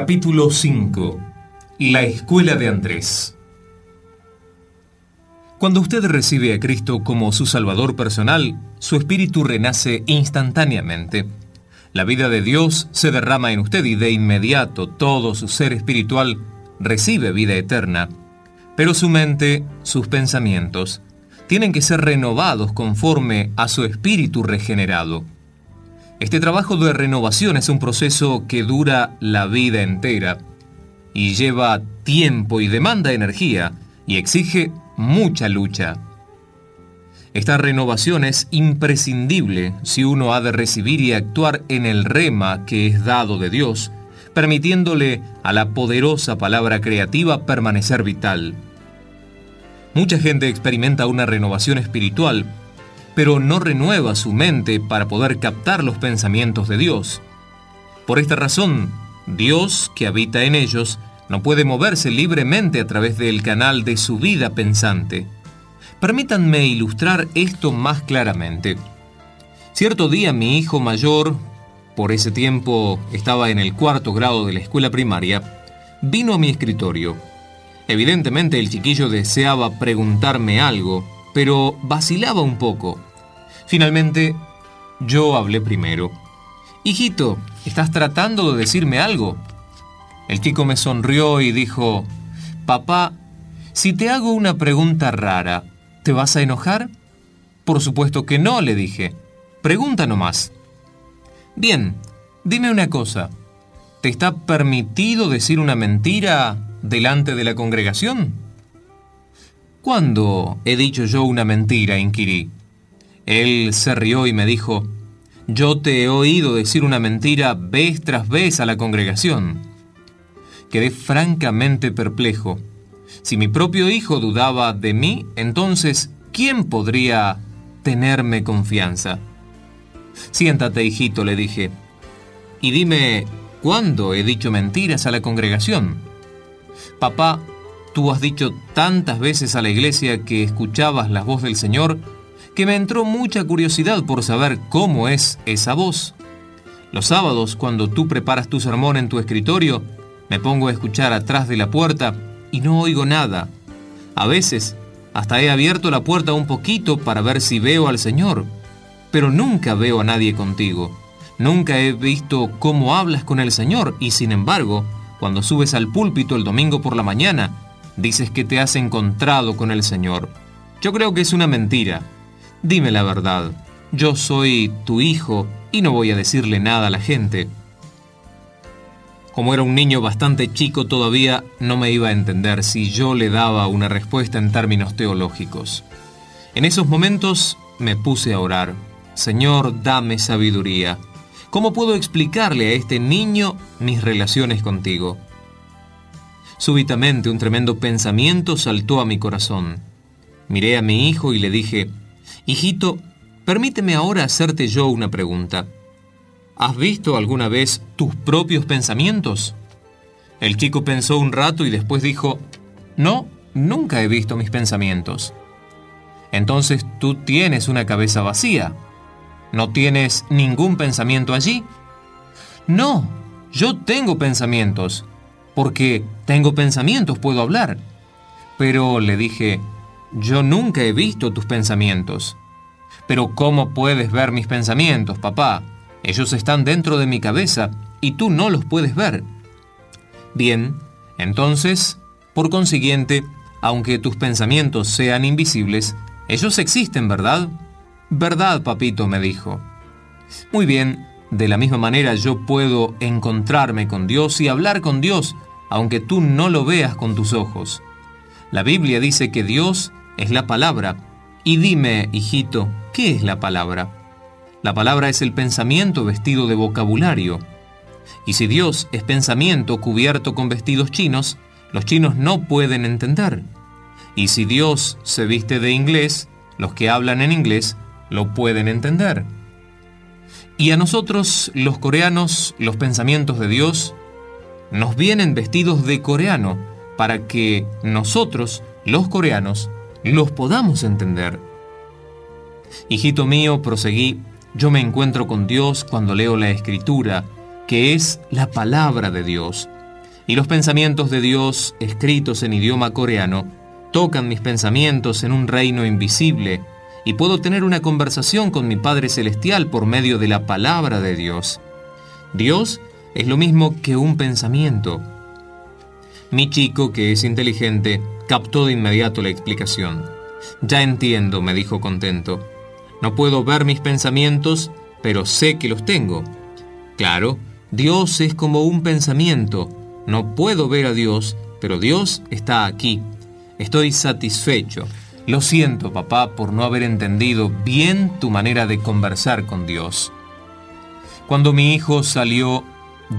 Capítulo 5. La Escuela de Andrés. Cuando usted recibe a Cristo como su Salvador personal, su espíritu renace instantáneamente. La vida de Dios se derrama en usted y de inmediato todo su ser espiritual recibe vida eterna. Pero su mente, sus pensamientos, tienen que ser renovados conforme a su espíritu regenerado. Este trabajo de renovación es un proceso que dura la vida entera y lleva tiempo y demanda energía y exige mucha lucha. Esta renovación es imprescindible si uno ha de recibir y actuar en el rema que es dado de Dios, permitiéndole a la poderosa palabra creativa permanecer vital. Mucha gente experimenta una renovación espiritual pero no renueva su mente para poder captar los pensamientos de Dios. Por esta razón, Dios, que habita en ellos, no puede moverse libremente a través del canal de su vida pensante. Permítanme ilustrar esto más claramente. Cierto día mi hijo mayor, por ese tiempo estaba en el cuarto grado de la escuela primaria, vino a mi escritorio. Evidentemente el chiquillo deseaba preguntarme algo, pero vacilaba un poco. Finalmente, yo hablé primero. Hijito, ¿estás tratando de decirme algo? El chico me sonrió y dijo, Papá, si te hago una pregunta rara, ¿te vas a enojar? Por supuesto que no, le dije. Pregunta nomás. Bien, dime una cosa. ¿Te está permitido decir una mentira delante de la congregación? ¿Cuándo he dicho yo una mentira? inquirí. Él se rió y me dijo, yo te he oído decir una mentira vez tras vez a la congregación. Quedé francamente perplejo. Si mi propio hijo dudaba de mí, entonces, ¿quién podría tenerme confianza? Siéntate, hijito, le dije, y dime, ¿cuándo he dicho mentiras a la congregación? Papá, tú has dicho tantas veces a la iglesia que escuchabas la voz del Señor que me entró mucha curiosidad por saber cómo es esa voz. Los sábados, cuando tú preparas tu sermón en tu escritorio, me pongo a escuchar atrás de la puerta y no oigo nada. A veces, hasta he abierto la puerta un poquito para ver si veo al Señor, pero nunca veo a nadie contigo. Nunca he visto cómo hablas con el Señor y sin embargo, cuando subes al púlpito el domingo por la mañana, dices que te has encontrado con el Señor. Yo creo que es una mentira. Dime la verdad, yo soy tu hijo y no voy a decirle nada a la gente. Como era un niño bastante chico todavía, no me iba a entender si yo le daba una respuesta en términos teológicos. En esos momentos me puse a orar. Señor, dame sabiduría. ¿Cómo puedo explicarle a este niño mis relaciones contigo? Súbitamente un tremendo pensamiento saltó a mi corazón. Miré a mi hijo y le dije, Hijito, permíteme ahora hacerte yo una pregunta. ¿Has visto alguna vez tus propios pensamientos? El chico pensó un rato y después dijo, no, nunca he visto mis pensamientos. Entonces tú tienes una cabeza vacía. ¿No tienes ningún pensamiento allí? No, yo tengo pensamientos, porque tengo pensamientos, puedo hablar. Pero le dije, yo nunca he visto tus pensamientos. Pero ¿cómo puedes ver mis pensamientos, papá? Ellos están dentro de mi cabeza y tú no los puedes ver. Bien, entonces, por consiguiente, aunque tus pensamientos sean invisibles, ellos existen, ¿verdad? Verdad, papito, me dijo. Muy bien, de la misma manera yo puedo encontrarme con Dios y hablar con Dios, aunque tú no lo veas con tus ojos. La Biblia dice que Dios es la palabra. Y dime, hijito, ¿qué es la palabra? La palabra es el pensamiento vestido de vocabulario. Y si Dios es pensamiento cubierto con vestidos chinos, los chinos no pueden entender. Y si Dios se viste de inglés, los que hablan en inglés lo pueden entender. Y a nosotros, los coreanos, los pensamientos de Dios nos vienen vestidos de coreano para que nosotros, los coreanos, los podamos entender. Hijito mío, proseguí, yo me encuentro con Dios cuando leo la Escritura, que es la palabra de Dios. Y los pensamientos de Dios, escritos en idioma coreano, tocan mis pensamientos en un reino invisible y puedo tener una conversación con mi Padre Celestial por medio de la palabra de Dios. Dios es lo mismo que un pensamiento. Mi chico, que es inteligente, captó de inmediato la explicación. Ya entiendo, me dijo contento. No puedo ver mis pensamientos, pero sé que los tengo. Claro, Dios es como un pensamiento. No puedo ver a Dios, pero Dios está aquí. Estoy satisfecho. Lo siento, papá, por no haber entendido bien tu manera de conversar con Dios. Cuando mi hijo salió,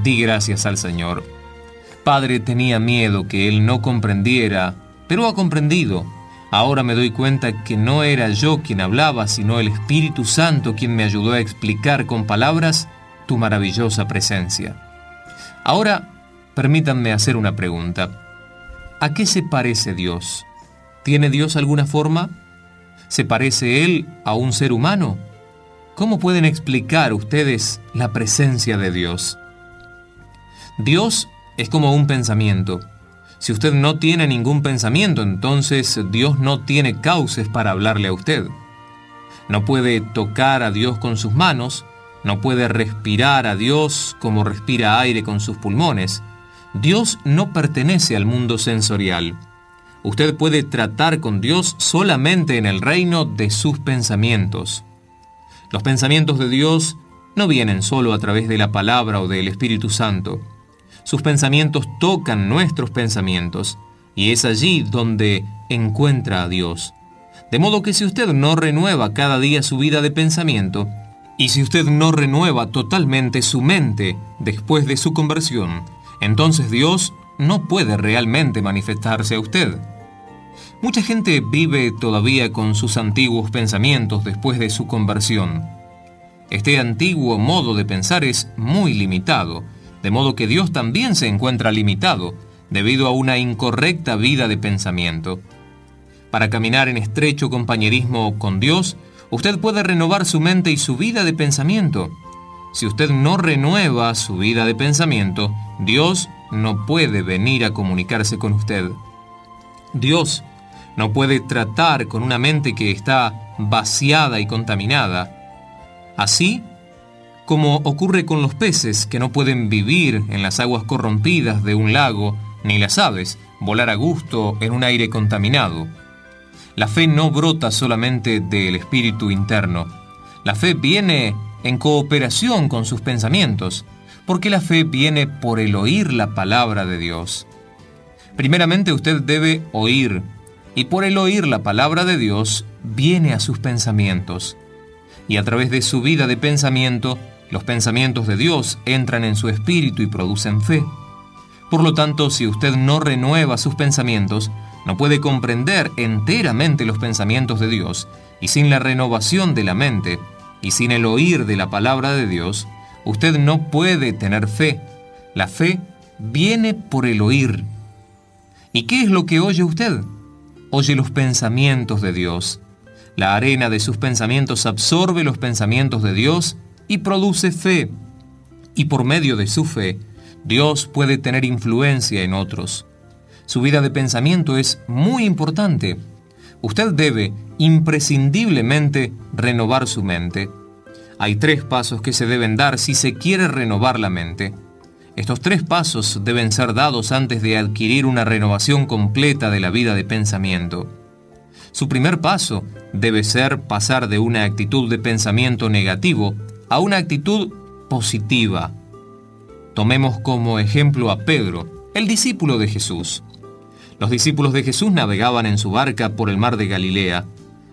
di gracias al Señor. Padre tenía miedo que él no comprendiera, pero ha comprendido. Ahora me doy cuenta que no era yo quien hablaba, sino el Espíritu Santo quien me ayudó a explicar con palabras tu maravillosa presencia. Ahora, permítanme hacer una pregunta. ¿A qué se parece Dios? ¿Tiene Dios alguna forma? ¿Se parece Él a un ser humano? ¿Cómo pueden explicar ustedes la presencia de Dios? Dios es como un pensamiento. Si usted no tiene ningún pensamiento, entonces Dios no tiene cauces para hablarle a usted. No puede tocar a Dios con sus manos, no puede respirar a Dios como respira aire con sus pulmones. Dios no pertenece al mundo sensorial. Usted puede tratar con Dios solamente en el reino de sus pensamientos. Los pensamientos de Dios no vienen solo a través de la palabra o del Espíritu Santo. Sus pensamientos tocan nuestros pensamientos y es allí donde encuentra a Dios. De modo que si usted no renueva cada día su vida de pensamiento, y si usted no renueva totalmente su mente después de su conversión, entonces Dios no puede realmente manifestarse a usted. Mucha gente vive todavía con sus antiguos pensamientos después de su conversión. Este antiguo modo de pensar es muy limitado de modo que Dios también se encuentra limitado debido a una incorrecta vida de pensamiento. Para caminar en estrecho compañerismo con Dios, usted puede renovar su mente y su vida de pensamiento. Si usted no renueva su vida de pensamiento, Dios no puede venir a comunicarse con usted. Dios no puede tratar con una mente que está vaciada y contaminada. Así, como ocurre con los peces que no pueden vivir en las aguas corrompidas de un lago, ni las aves volar a gusto en un aire contaminado. La fe no brota solamente del espíritu interno. La fe viene en cooperación con sus pensamientos, porque la fe viene por el oír la palabra de Dios. Primeramente usted debe oír, y por el oír la palabra de Dios viene a sus pensamientos. Y a través de su vida de pensamiento, los pensamientos de Dios entran en su espíritu y producen fe. Por lo tanto, si usted no renueva sus pensamientos, no puede comprender enteramente los pensamientos de Dios, y sin la renovación de la mente, y sin el oír de la palabra de Dios, usted no puede tener fe. La fe viene por el oír. ¿Y qué es lo que oye usted? Oye los pensamientos de Dios. La arena de sus pensamientos absorbe los pensamientos de Dios y produce fe. Y por medio de su fe, Dios puede tener influencia en otros. Su vida de pensamiento es muy importante. Usted debe imprescindiblemente renovar su mente. Hay tres pasos que se deben dar si se quiere renovar la mente. Estos tres pasos deben ser dados antes de adquirir una renovación completa de la vida de pensamiento. Su primer paso debe ser pasar de una actitud de pensamiento negativo a una actitud positiva. Tomemos como ejemplo a Pedro, el discípulo de Jesús. Los discípulos de Jesús navegaban en su barca por el mar de Galilea.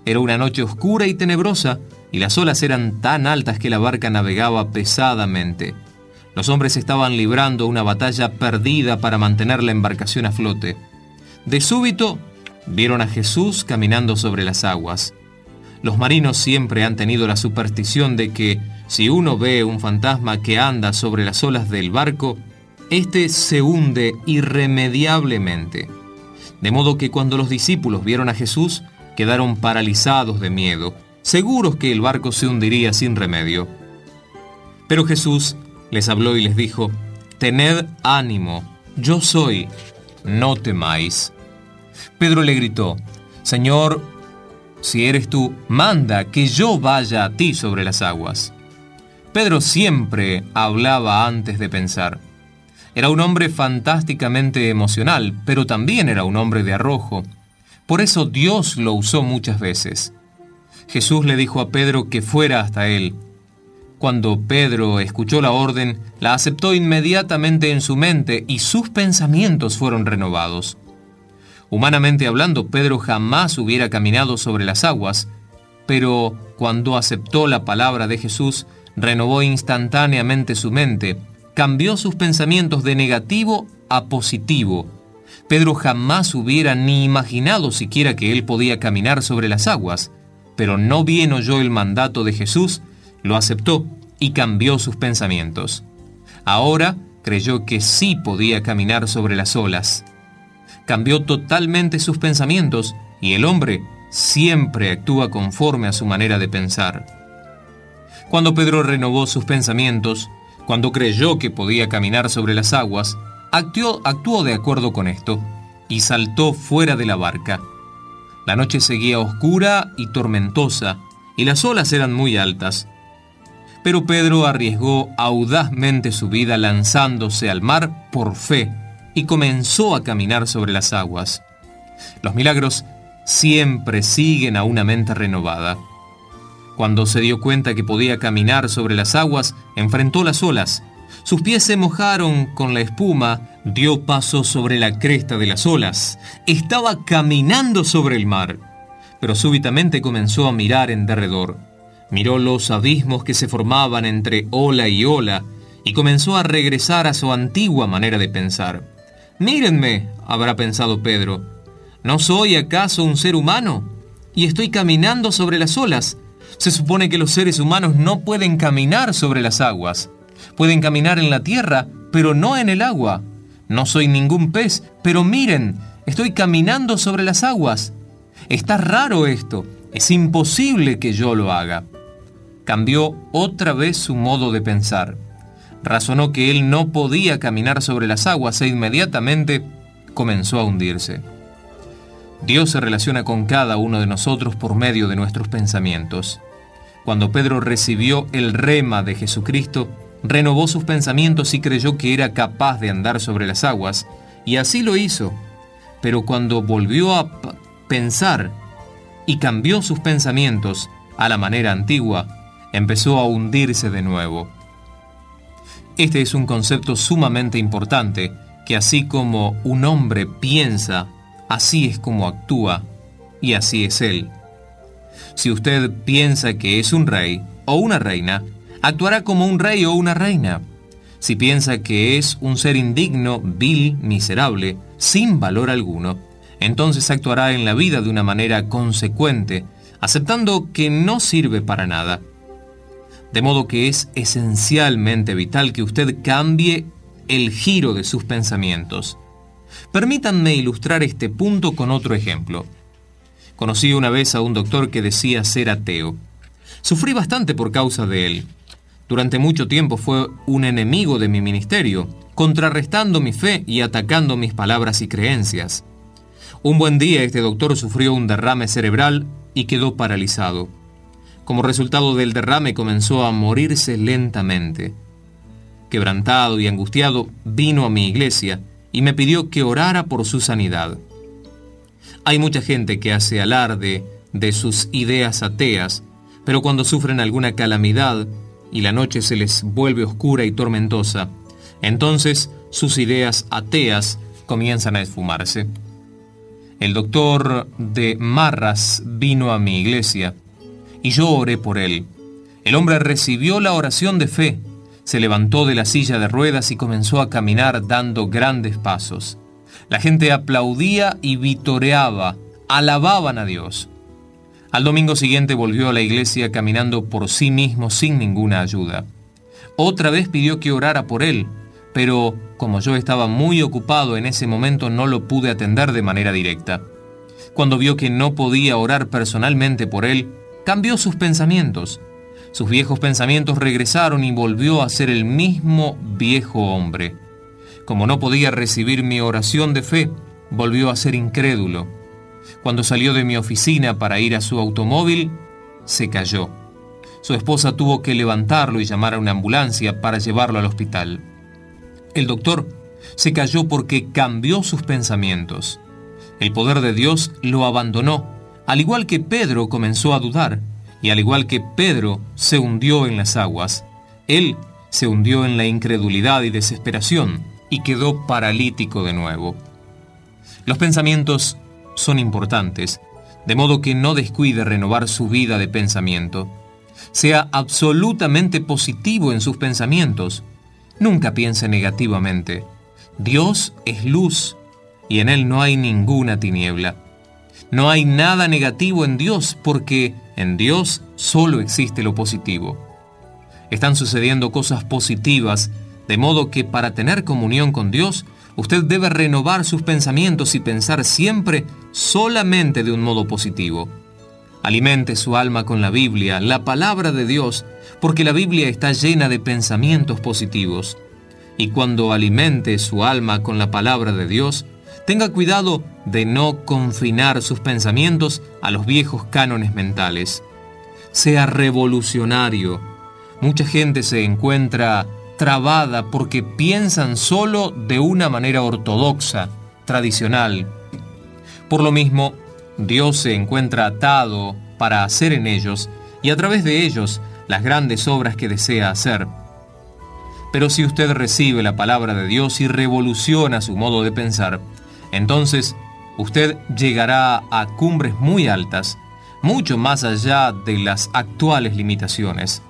Era una noche oscura y tenebrosa, y las olas eran tan altas que la barca navegaba pesadamente. Los hombres estaban librando una batalla perdida para mantener la embarcación a flote. De súbito, vieron a Jesús caminando sobre las aguas. Los marinos siempre han tenido la superstición de que si uno ve un fantasma que anda sobre las olas del barco, éste se hunde irremediablemente. De modo que cuando los discípulos vieron a Jesús, quedaron paralizados de miedo, seguros que el barco se hundiría sin remedio. Pero Jesús les habló y les dijo, Tened ánimo, yo soy, no temáis. Pedro le gritó, Señor, si eres tú, manda que yo vaya a ti sobre las aguas. Pedro siempre hablaba antes de pensar. Era un hombre fantásticamente emocional, pero también era un hombre de arrojo. Por eso Dios lo usó muchas veces. Jesús le dijo a Pedro que fuera hasta él. Cuando Pedro escuchó la orden, la aceptó inmediatamente en su mente y sus pensamientos fueron renovados. Humanamente hablando, Pedro jamás hubiera caminado sobre las aguas, pero cuando aceptó la palabra de Jesús, renovó instantáneamente su mente, cambió sus pensamientos de negativo a positivo. Pedro jamás hubiera ni imaginado siquiera que él podía caminar sobre las aguas, pero no bien oyó el mandato de Jesús, lo aceptó y cambió sus pensamientos. Ahora creyó que sí podía caminar sobre las olas cambió totalmente sus pensamientos y el hombre siempre actúa conforme a su manera de pensar. Cuando Pedro renovó sus pensamientos, cuando creyó que podía caminar sobre las aguas, actuó, actuó de acuerdo con esto y saltó fuera de la barca. La noche seguía oscura y tormentosa y las olas eran muy altas. Pero Pedro arriesgó audazmente su vida lanzándose al mar por fe y comenzó a caminar sobre las aguas. Los milagros siempre siguen a una mente renovada. Cuando se dio cuenta que podía caminar sobre las aguas, enfrentó las olas. Sus pies se mojaron con la espuma, dio paso sobre la cresta de las olas. Estaba caminando sobre el mar. Pero súbitamente comenzó a mirar en derredor. Miró los abismos que se formaban entre ola y ola y comenzó a regresar a su antigua manera de pensar. Mírenme, habrá pensado Pedro, ¿no soy acaso un ser humano? Y estoy caminando sobre las olas. Se supone que los seres humanos no pueden caminar sobre las aguas. Pueden caminar en la tierra, pero no en el agua. No soy ningún pez, pero miren, estoy caminando sobre las aguas. Está raro esto. Es imposible que yo lo haga. Cambió otra vez su modo de pensar razonó que él no podía caminar sobre las aguas e inmediatamente comenzó a hundirse. Dios se relaciona con cada uno de nosotros por medio de nuestros pensamientos. Cuando Pedro recibió el rema de Jesucristo, renovó sus pensamientos y creyó que era capaz de andar sobre las aguas, y así lo hizo. Pero cuando volvió a pensar y cambió sus pensamientos a la manera antigua, empezó a hundirse de nuevo. Este es un concepto sumamente importante, que así como un hombre piensa, así es como actúa, y así es él. Si usted piensa que es un rey o una reina, actuará como un rey o una reina. Si piensa que es un ser indigno, vil, miserable, sin valor alguno, entonces actuará en la vida de una manera consecuente, aceptando que no sirve para nada de modo que es esencialmente vital que usted cambie el giro de sus pensamientos. Permítanme ilustrar este punto con otro ejemplo. Conocí una vez a un doctor que decía ser ateo. Sufrí bastante por causa de él. Durante mucho tiempo fue un enemigo de mi ministerio, contrarrestando mi fe y atacando mis palabras y creencias. Un buen día este doctor sufrió un derrame cerebral y quedó paralizado. Como resultado del derrame comenzó a morirse lentamente. Quebrantado y angustiado, vino a mi iglesia y me pidió que orara por su sanidad. Hay mucha gente que hace alarde de sus ideas ateas, pero cuando sufren alguna calamidad y la noche se les vuelve oscura y tormentosa, entonces sus ideas ateas comienzan a esfumarse. El doctor de Marras vino a mi iglesia y yo oré por él. El hombre recibió la oración de fe, se levantó de la silla de ruedas y comenzó a caminar dando grandes pasos. La gente aplaudía y vitoreaba, alababan a Dios. Al domingo siguiente volvió a la iglesia caminando por sí mismo sin ninguna ayuda. Otra vez pidió que orara por él, pero como yo estaba muy ocupado en ese momento no lo pude atender de manera directa. Cuando vio que no podía orar personalmente por él, cambió sus pensamientos. Sus viejos pensamientos regresaron y volvió a ser el mismo viejo hombre. Como no podía recibir mi oración de fe, volvió a ser incrédulo. Cuando salió de mi oficina para ir a su automóvil, se cayó. Su esposa tuvo que levantarlo y llamar a una ambulancia para llevarlo al hospital. El doctor se cayó porque cambió sus pensamientos. El poder de Dios lo abandonó, al igual que Pedro comenzó a dudar, y al igual que Pedro se hundió en las aguas, él se hundió en la incredulidad y desesperación y quedó paralítico de nuevo. Los pensamientos son importantes, de modo que no descuide renovar su vida de pensamiento. Sea absolutamente positivo en sus pensamientos. Nunca piense negativamente. Dios es luz y en Él no hay ninguna tiniebla. No hay nada negativo en Dios porque en Dios solo existe lo positivo. Están sucediendo cosas positivas, de modo que para tener comunión con Dios, usted debe renovar sus pensamientos y pensar siempre solamente de un modo positivo. Alimente su alma con la Biblia, la palabra de Dios, porque la Biblia está llena de pensamientos positivos. Y cuando alimente su alma con la palabra de Dios, tenga cuidado de no confinar sus pensamientos a los viejos cánones mentales. Sea revolucionario. Mucha gente se encuentra trabada porque piensan solo de una manera ortodoxa, tradicional. Por lo mismo, Dios se encuentra atado para hacer en ellos y a través de ellos las grandes obras que desea hacer. Pero si usted recibe la palabra de Dios y revoluciona su modo de pensar, entonces usted llegará a cumbres muy altas, mucho más allá de las actuales limitaciones.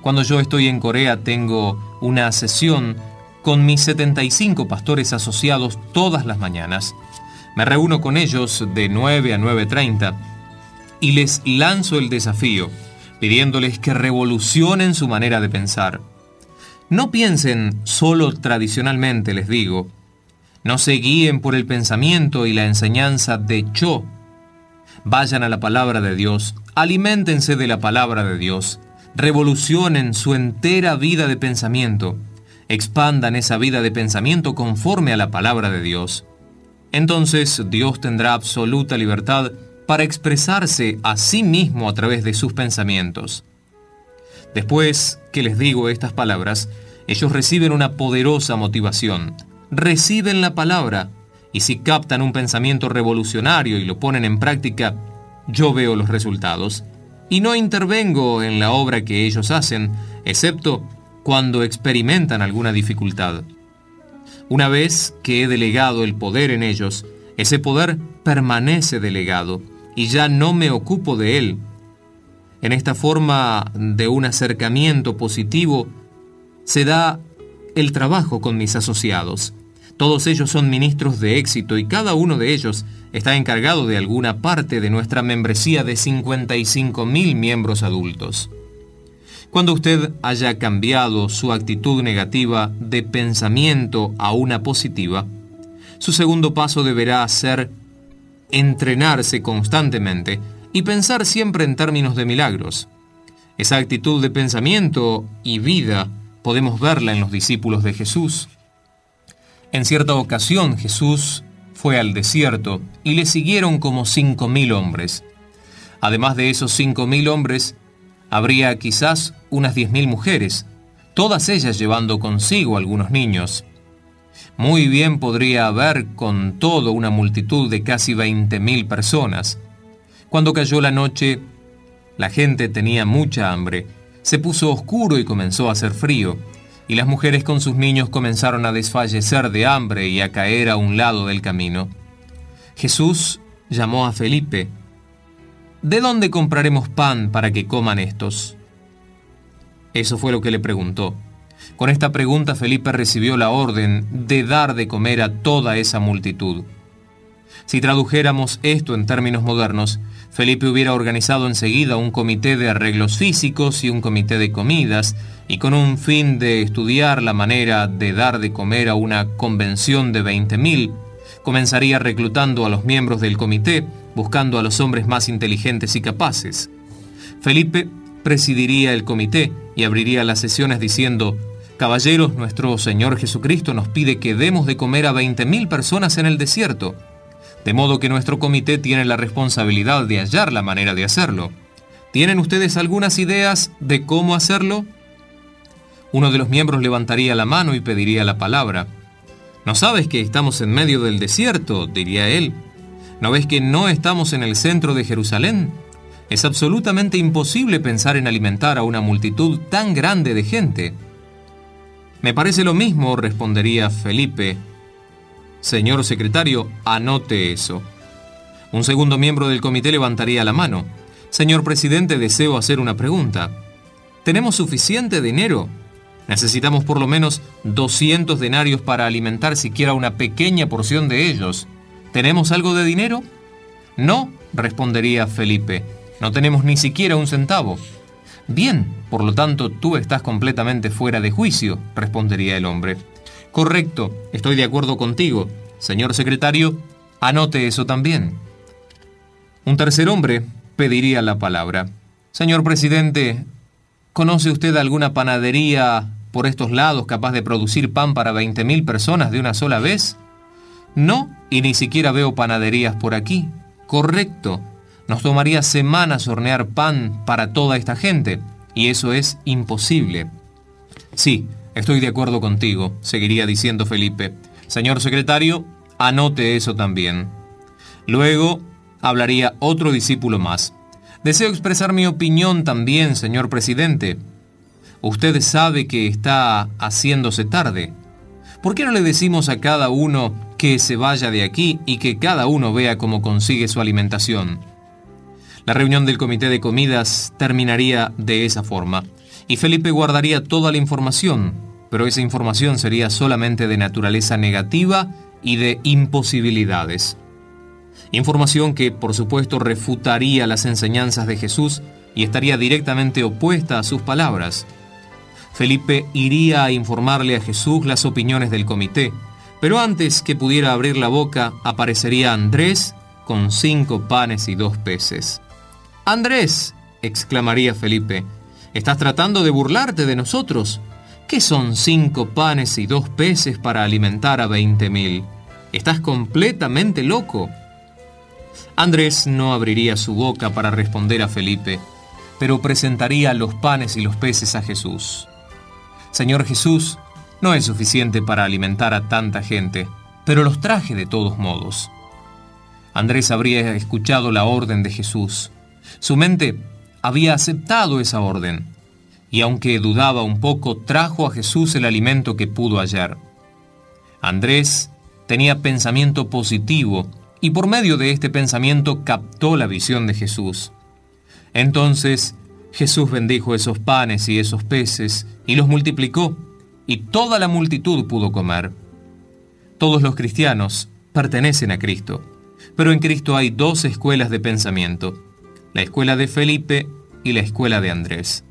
Cuando yo estoy en Corea tengo una sesión con mis 75 pastores asociados todas las mañanas. Me reúno con ellos de 9 a 9.30 y les lanzo el desafío, pidiéndoles que revolucionen su manera de pensar. No piensen solo tradicionalmente, les digo, no se guíen por el pensamiento y la enseñanza de Cho. Vayan a la palabra de Dios, aliméntense de la palabra de Dios, revolucionen su entera vida de pensamiento, expandan esa vida de pensamiento conforme a la palabra de Dios. Entonces Dios tendrá absoluta libertad para expresarse a sí mismo a través de sus pensamientos. Después que les digo estas palabras, ellos reciben una poderosa motivación reciben la palabra y si captan un pensamiento revolucionario y lo ponen en práctica, yo veo los resultados y no intervengo en la obra que ellos hacen, excepto cuando experimentan alguna dificultad. Una vez que he delegado el poder en ellos, ese poder permanece delegado y ya no me ocupo de él. En esta forma de un acercamiento positivo se da el trabajo con mis asociados. Todos ellos son ministros de éxito y cada uno de ellos está encargado de alguna parte de nuestra membresía de 55 mil miembros adultos. Cuando usted haya cambiado su actitud negativa de pensamiento a una positiva, su segundo paso deberá ser entrenarse constantemente y pensar siempre en términos de milagros. Esa actitud de pensamiento y vida podemos verla en los discípulos de Jesús. En cierta ocasión Jesús fue al desierto y le siguieron como cinco mil hombres. Además de esos cinco mil hombres, habría quizás unas diez mil mujeres, todas ellas llevando consigo algunos niños. Muy bien podría haber con todo una multitud de casi veinte mil personas. Cuando cayó la noche, la gente tenía mucha hambre, se puso oscuro y comenzó a hacer frío y las mujeres con sus niños comenzaron a desfallecer de hambre y a caer a un lado del camino. Jesús llamó a Felipe. ¿De dónde compraremos pan para que coman estos? Eso fue lo que le preguntó. Con esta pregunta Felipe recibió la orden de dar de comer a toda esa multitud. Si tradujéramos esto en términos modernos, Felipe hubiera organizado enseguida un comité de arreglos físicos y un comité de comidas, y con un fin de estudiar la manera de dar de comer a una convención de 20.000, comenzaría reclutando a los miembros del comité, buscando a los hombres más inteligentes y capaces. Felipe presidiría el comité y abriría las sesiones diciendo, Caballeros, nuestro Señor Jesucristo nos pide que demos de comer a 20.000 personas en el desierto, de modo que nuestro comité tiene la responsabilidad de hallar la manera de hacerlo. ¿Tienen ustedes algunas ideas de cómo hacerlo? Uno de los miembros levantaría la mano y pediría la palabra. ¿No sabes que estamos en medio del desierto? diría él. ¿No ves que no estamos en el centro de Jerusalén? Es absolutamente imposible pensar en alimentar a una multitud tan grande de gente. Me parece lo mismo, respondería Felipe. Señor secretario, anote eso. Un segundo miembro del comité levantaría la mano. Señor presidente, deseo hacer una pregunta. ¿Tenemos suficiente dinero? Necesitamos por lo menos 200 denarios para alimentar siquiera una pequeña porción de ellos. ¿Tenemos algo de dinero? No, respondería Felipe. No tenemos ni siquiera un centavo. Bien, por lo tanto, tú estás completamente fuera de juicio, respondería el hombre. Correcto, estoy de acuerdo contigo. Señor secretario, anote eso también. Un tercer hombre pediría la palabra. Señor presidente, ¿conoce usted alguna panadería por estos lados capaz de producir pan para 20.000 personas de una sola vez? No, y ni siquiera veo panaderías por aquí. Correcto, nos tomaría semanas hornear pan para toda esta gente, y eso es imposible. Sí, estoy de acuerdo contigo, seguiría diciendo Felipe. Señor secretario, anote eso también. Luego hablaría otro discípulo más. Deseo expresar mi opinión también, señor presidente. Usted sabe que está haciéndose tarde. ¿Por qué no le decimos a cada uno que se vaya de aquí y que cada uno vea cómo consigue su alimentación? La reunión del comité de comidas terminaría de esa forma, y Felipe guardaría toda la información, pero esa información sería solamente de naturaleza negativa y de imposibilidades. Información que, por supuesto, refutaría las enseñanzas de Jesús y estaría directamente opuesta a sus palabras. Felipe iría a informarle a Jesús las opiniones del comité, pero antes que pudiera abrir la boca aparecería Andrés con cinco panes y dos peces. Andrés, exclamaría Felipe, estás tratando de burlarte de nosotros. ¿Qué son cinco panes y dos peces para alimentar a veinte mil? Estás completamente loco. Andrés no abriría su boca para responder a Felipe, pero presentaría los panes y los peces a Jesús. Señor Jesús, no es suficiente para alimentar a tanta gente, pero los traje de todos modos. Andrés habría escuchado la orden de Jesús. Su mente había aceptado esa orden, y aunque dudaba un poco, trajo a Jesús el alimento que pudo hallar. Andrés tenía pensamiento positivo y por medio de este pensamiento captó la visión de Jesús. Entonces Jesús bendijo esos panes y esos peces y los multiplicó, y toda la multitud pudo comer. Todos los cristianos pertenecen a Cristo, pero en Cristo hay dos escuelas de pensamiento la escuela de Felipe y la escuela de Andrés.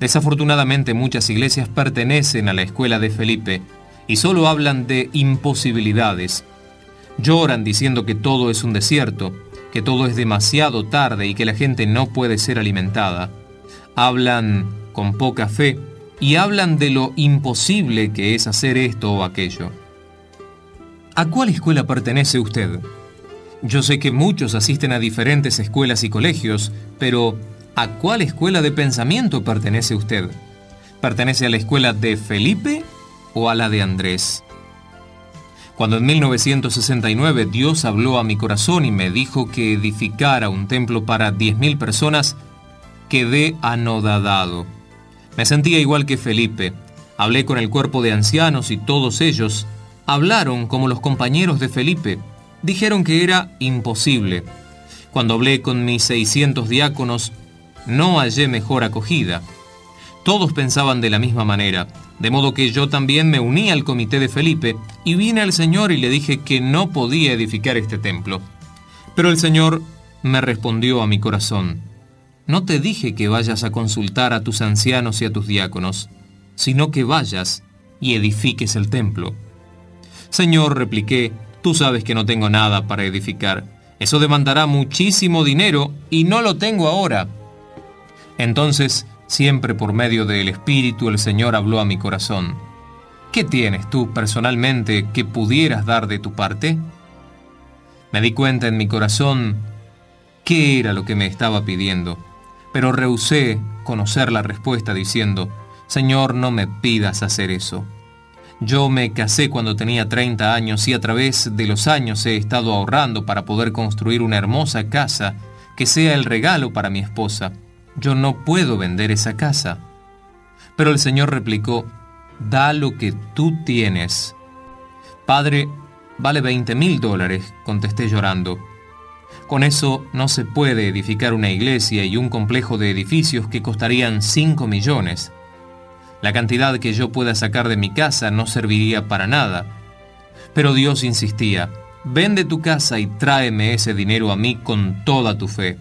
Desafortunadamente muchas iglesias pertenecen a la escuela de Felipe y solo hablan de imposibilidades. Lloran diciendo que todo es un desierto, que todo es demasiado tarde y que la gente no puede ser alimentada. Hablan con poca fe y hablan de lo imposible que es hacer esto o aquello. ¿A cuál escuela pertenece usted? Yo sé que muchos asisten a diferentes escuelas y colegios, pero ¿a cuál escuela de pensamiento pertenece usted? ¿Pertenece a la escuela de Felipe o a la de Andrés? Cuando en 1969 Dios habló a mi corazón y me dijo que edificara un templo para 10.000 personas, quedé anodadado. Me sentía igual que Felipe. Hablé con el cuerpo de ancianos y todos ellos hablaron como los compañeros de Felipe dijeron que era imposible. Cuando hablé con mis 600 diáconos, no hallé mejor acogida. Todos pensaban de la misma manera, de modo que yo también me uní al comité de Felipe y vine al Señor y le dije que no podía edificar este templo. Pero el Señor me respondió a mi corazón, no te dije que vayas a consultar a tus ancianos y a tus diáconos, sino que vayas y edifiques el templo. Señor, repliqué, Tú sabes que no tengo nada para edificar. Eso demandará muchísimo dinero y no lo tengo ahora. Entonces Siempre por medio del Espíritu el Señor habló a mi corazón. ¿Qué tienes tú personalmente que pudieras dar de tu parte? Me di cuenta en mi corazón qué era lo que me estaba pidiendo, pero rehusé conocer la respuesta diciendo, Señor, no me pidas hacer eso. Yo me casé cuando tenía 30 años y a través de los años he estado ahorrando para poder construir una hermosa casa que sea el regalo para mi esposa. Yo no puedo vender esa casa. Pero el Señor replicó, da lo que tú tienes. Padre, vale 20 mil dólares, contesté llorando. Con eso no se puede edificar una iglesia y un complejo de edificios que costarían 5 millones. La cantidad que yo pueda sacar de mi casa no serviría para nada. Pero Dios insistía, vende tu casa y tráeme ese dinero a mí con toda tu fe.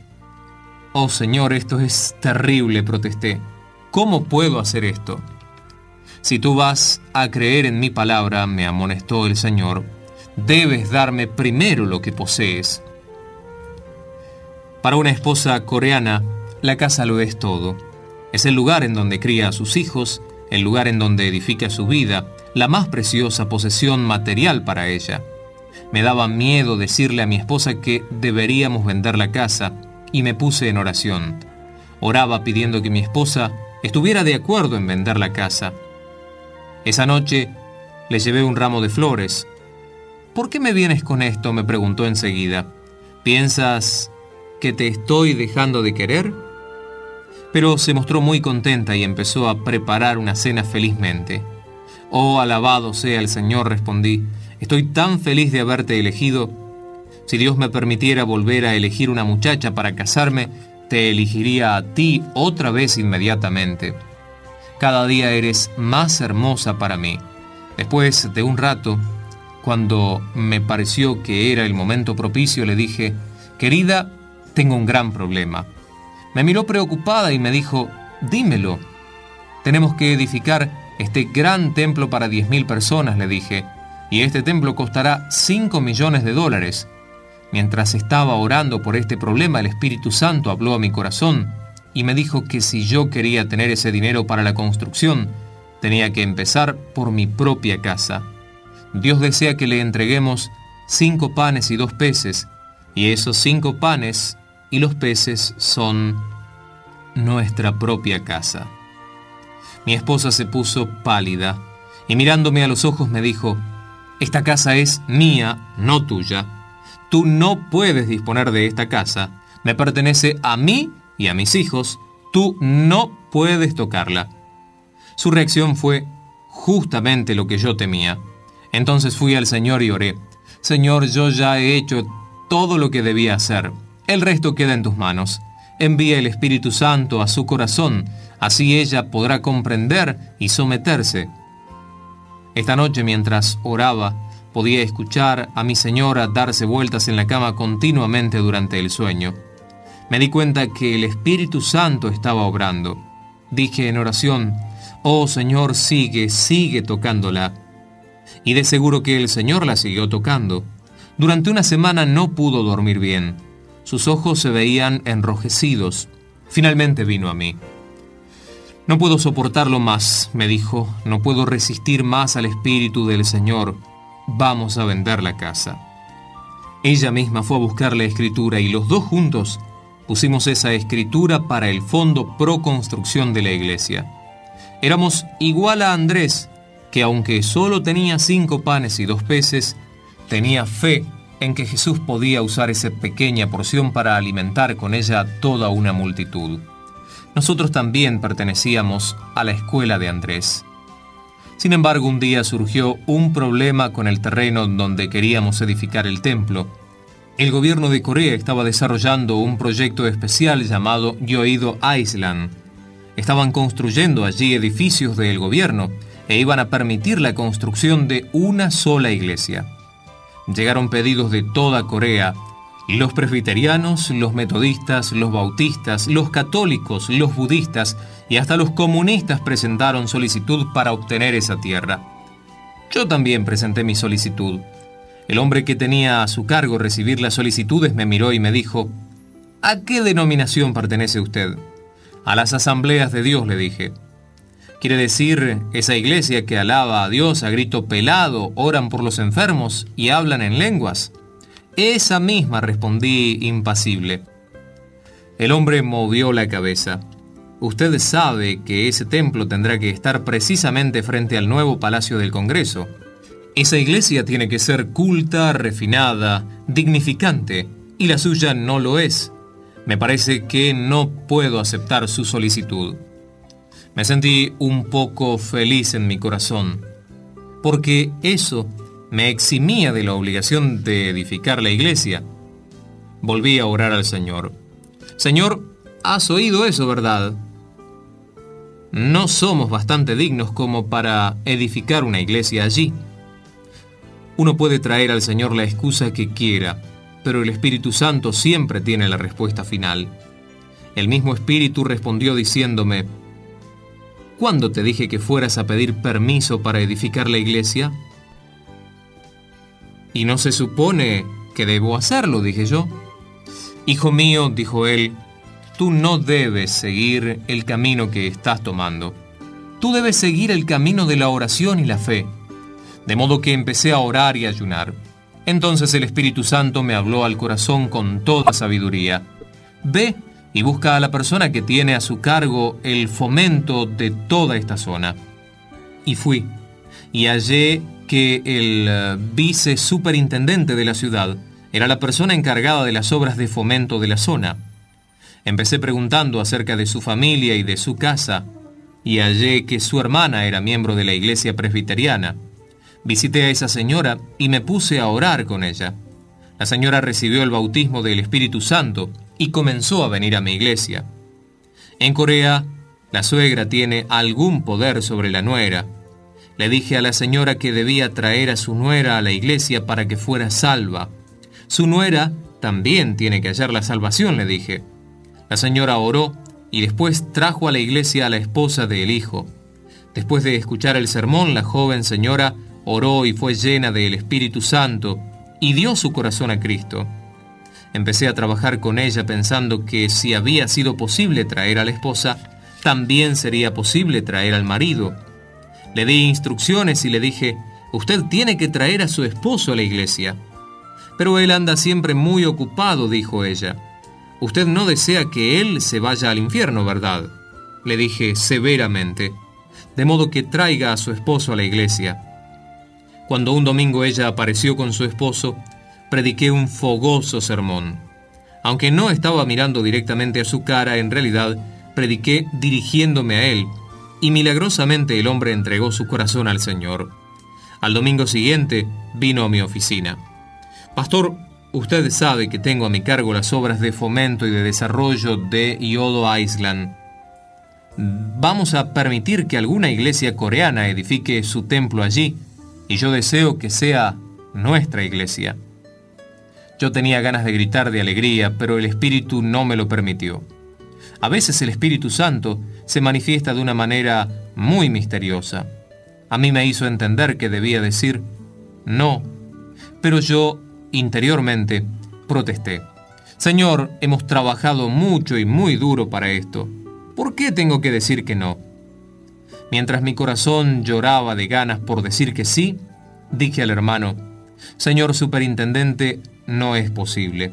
Oh Señor, esto es terrible, protesté. ¿Cómo puedo hacer esto? Si tú vas a creer en mi palabra, me amonestó el Señor, debes darme primero lo que posees. Para una esposa coreana, la casa lo es todo. Es el lugar en donde cría a sus hijos, el lugar en donde edifica su vida, la más preciosa posesión material para ella. Me daba miedo decirle a mi esposa que deberíamos vender la casa y me puse en oración. Oraba pidiendo que mi esposa estuviera de acuerdo en vender la casa. Esa noche le llevé un ramo de flores. ¿Por qué me vienes con esto? me preguntó enseguida. ¿Piensas que te estoy dejando de querer? pero se mostró muy contenta y empezó a preparar una cena felizmente. Oh, alabado sea el Señor, respondí, estoy tan feliz de haberte elegido. Si Dios me permitiera volver a elegir una muchacha para casarme, te elegiría a ti otra vez inmediatamente. Cada día eres más hermosa para mí. Después de un rato, cuando me pareció que era el momento propicio, le dije, querida, tengo un gran problema. Me miró preocupada y me dijo, dímelo. Tenemos que edificar este gran templo para 10.000 personas, le dije, y este templo costará 5 millones de dólares. Mientras estaba orando por este problema, el Espíritu Santo habló a mi corazón y me dijo que si yo quería tener ese dinero para la construcción, tenía que empezar por mi propia casa. Dios desea que le entreguemos cinco panes y dos peces, y esos cinco panes y los peces son nuestra propia casa. Mi esposa se puso pálida y mirándome a los ojos me dijo, esta casa es mía, no tuya. Tú no puedes disponer de esta casa. Me pertenece a mí y a mis hijos. Tú no puedes tocarla. Su reacción fue justamente lo que yo temía. Entonces fui al Señor y oré. Señor, yo ya he hecho todo lo que debía hacer. El resto queda en tus manos. Envía el Espíritu Santo a su corazón, así ella podrá comprender y someterse. Esta noche mientras oraba, podía escuchar a mi señora darse vueltas en la cama continuamente durante el sueño. Me di cuenta que el Espíritu Santo estaba obrando. Dije en oración, Oh Señor, sigue, sigue tocándola. Y de seguro que el Señor la siguió tocando. Durante una semana no pudo dormir bien. Sus ojos se veían enrojecidos. Finalmente vino a mí. No puedo soportarlo más, me dijo, no puedo resistir más al Espíritu del Señor. Vamos a vender la casa. Ella misma fue a buscar la escritura y los dos juntos pusimos esa escritura para el fondo pro construcción de la iglesia. Éramos igual a Andrés, que aunque solo tenía cinco panes y dos peces, tenía fe en que Jesús podía usar esa pequeña porción para alimentar con ella a toda una multitud. Nosotros también pertenecíamos a la escuela de Andrés. Sin embargo, un día surgió un problema con el terreno donde queríamos edificar el templo. El gobierno de Corea estaba desarrollando un proyecto especial llamado Yoido Island. Estaban construyendo allí edificios del gobierno e iban a permitir la construcción de una sola iglesia llegaron pedidos de toda Corea. Los presbiterianos, los metodistas, los bautistas, los católicos, los budistas y hasta los comunistas presentaron solicitud para obtener esa tierra. Yo también presenté mi solicitud. El hombre que tenía a su cargo recibir las solicitudes me miró y me dijo, ¿A qué denominación pertenece usted? A las asambleas de Dios le dije. Quiere decir, esa iglesia que alaba a Dios a grito pelado, oran por los enfermos y hablan en lenguas. Esa misma respondí impasible. El hombre movió la cabeza. Usted sabe que ese templo tendrá que estar precisamente frente al nuevo Palacio del Congreso. Esa iglesia tiene que ser culta, refinada, dignificante, y la suya no lo es. Me parece que no puedo aceptar su solicitud. Me sentí un poco feliz en mi corazón, porque eso me eximía de la obligación de edificar la iglesia. Volví a orar al Señor. Señor, has oído eso, ¿verdad? No somos bastante dignos como para edificar una iglesia allí. Uno puede traer al Señor la excusa que quiera, pero el Espíritu Santo siempre tiene la respuesta final. El mismo Espíritu respondió diciéndome, ¿Cuándo te dije que fueras a pedir permiso para edificar la iglesia? Y no se supone que debo hacerlo, dije yo. Hijo mío, dijo él, tú no debes seguir el camino que estás tomando. Tú debes seguir el camino de la oración y la fe. De modo que empecé a orar y ayunar. Entonces el Espíritu Santo me habló al corazón con toda sabiduría. Ve y busca a la persona que tiene a su cargo el fomento de toda esta zona. Y fui, y hallé que el eh, vice superintendente de la ciudad era la persona encargada de las obras de fomento de la zona. Empecé preguntando acerca de su familia y de su casa, y hallé que su hermana era miembro de la iglesia presbiteriana. Visité a esa señora y me puse a orar con ella. La señora recibió el bautismo del Espíritu Santo y comenzó a venir a mi iglesia. En Corea, la suegra tiene algún poder sobre la nuera, le dije a la señora que debía traer a su nuera a la iglesia para que fuera salva. Su nuera también tiene que hallar la salvación, le dije. La señora oró y después trajo a la iglesia a la esposa del hijo. Después de escuchar el sermón, la joven señora oró y fue llena del Espíritu Santo y dio su corazón a Cristo. Empecé a trabajar con ella pensando que si había sido posible traer a la esposa, también sería posible traer al marido. Le di instrucciones y le dije, usted tiene que traer a su esposo a la iglesia. Pero él anda siempre muy ocupado, dijo ella. Usted no desea que él se vaya al infierno, ¿verdad? Le dije severamente. De modo que traiga a su esposo a la iglesia. Cuando un domingo ella apareció con su esposo, prediqué un fogoso sermón. Aunque no estaba mirando directamente a su cara, en realidad prediqué dirigiéndome a él y milagrosamente el hombre entregó su corazón al Señor. Al domingo siguiente vino a mi oficina. Pastor, usted sabe que tengo a mi cargo las obras de fomento y de desarrollo de Yodo Island. Vamos a permitir que alguna iglesia coreana edifique su templo allí, y yo deseo que sea nuestra iglesia. Yo tenía ganas de gritar de alegría, pero el Espíritu no me lo permitió. A veces el Espíritu Santo se manifiesta de una manera muy misteriosa. A mí me hizo entender que debía decir no, pero yo interiormente protesté. Señor, hemos trabajado mucho y muy duro para esto. ¿Por qué tengo que decir que no? Mientras mi corazón lloraba de ganas por decir que sí, dije al hermano, Señor Superintendente, no es posible.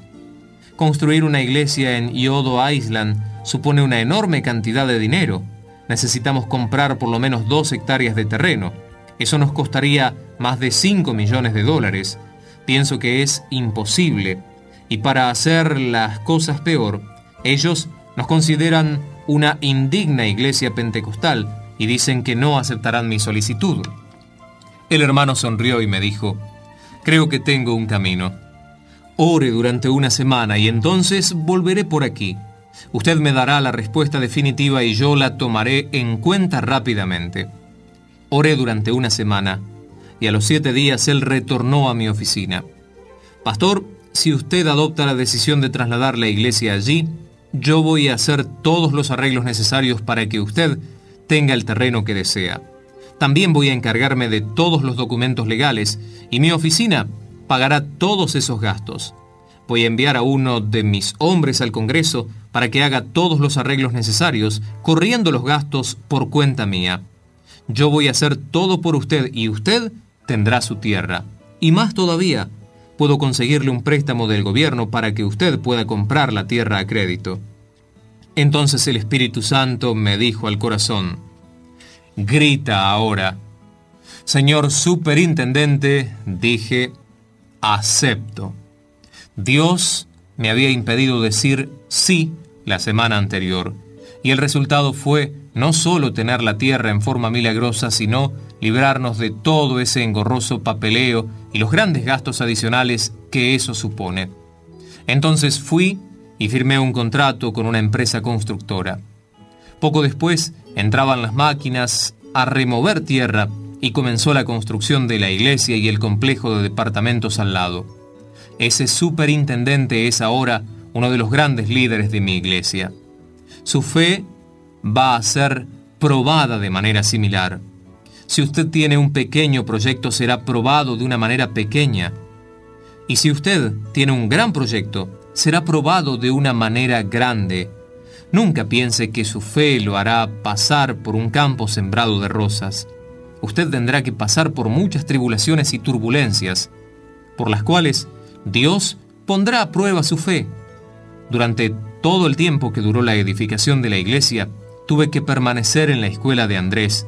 Construir una iglesia en Yodo Island supone una enorme cantidad de dinero. Necesitamos comprar por lo menos dos hectáreas de terreno. Eso nos costaría más de 5 millones de dólares. Pienso que es imposible. Y para hacer las cosas peor, ellos nos consideran una indigna iglesia pentecostal y dicen que no aceptarán mi solicitud. El hermano sonrió y me dijo, creo que tengo un camino. Ore durante una semana y entonces volveré por aquí. Usted me dará la respuesta definitiva y yo la tomaré en cuenta rápidamente. Oré durante una semana y a los siete días él retornó a mi oficina. Pastor, si usted adopta la decisión de trasladar la iglesia allí, yo voy a hacer todos los arreglos necesarios para que usted tenga el terreno que desea. También voy a encargarme de todos los documentos legales y mi oficina pagará todos esos gastos. Voy a enviar a uno de mis hombres al Congreso para que haga todos los arreglos necesarios, corriendo los gastos por cuenta mía. Yo voy a hacer todo por usted y usted tendrá su tierra. Y más todavía, puedo conseguirle un préstamo del gobierno para que usted pueda comprar la tierra a crédito. Entonces el Espíritu Santo me dijo al corazón, grita ahora. Señor superintendente, dije, acepto. Dios me había impedido decir sí la semana anterior, y el resultado fue no solo tener la tierra en forma milagrosa, sino librarnos de todo ese engorroso papeleo y los grandes gastos adicionales que eso supone. Entonces fui y firmé un contrato con una empresa constructora. Poco después entraban las máquinas a remover tierra y comenzó la construcción de la iglesia y el complejo de departamentos al lado. Ese superintendente es ahora uno de los grandes líderes de mi iglesia. Su fe va a ser probada de manera similar. Si usted tiene un pequeño proyecto, será probado de una manera pequeña. Y si usted tiene un gran proyecto, será probado de una manera grande. Nunca piense que su fe lo hará pasar por un campo sembrado de rosas. Usted tendrá que pasar por muchas tribulaciones y turbulencias, por las cuales Dios pondrá a prueba su fe. Durante todo el tiempo que duró la edificación de la iglesia, tuve que permanecer en la escuela de Andrés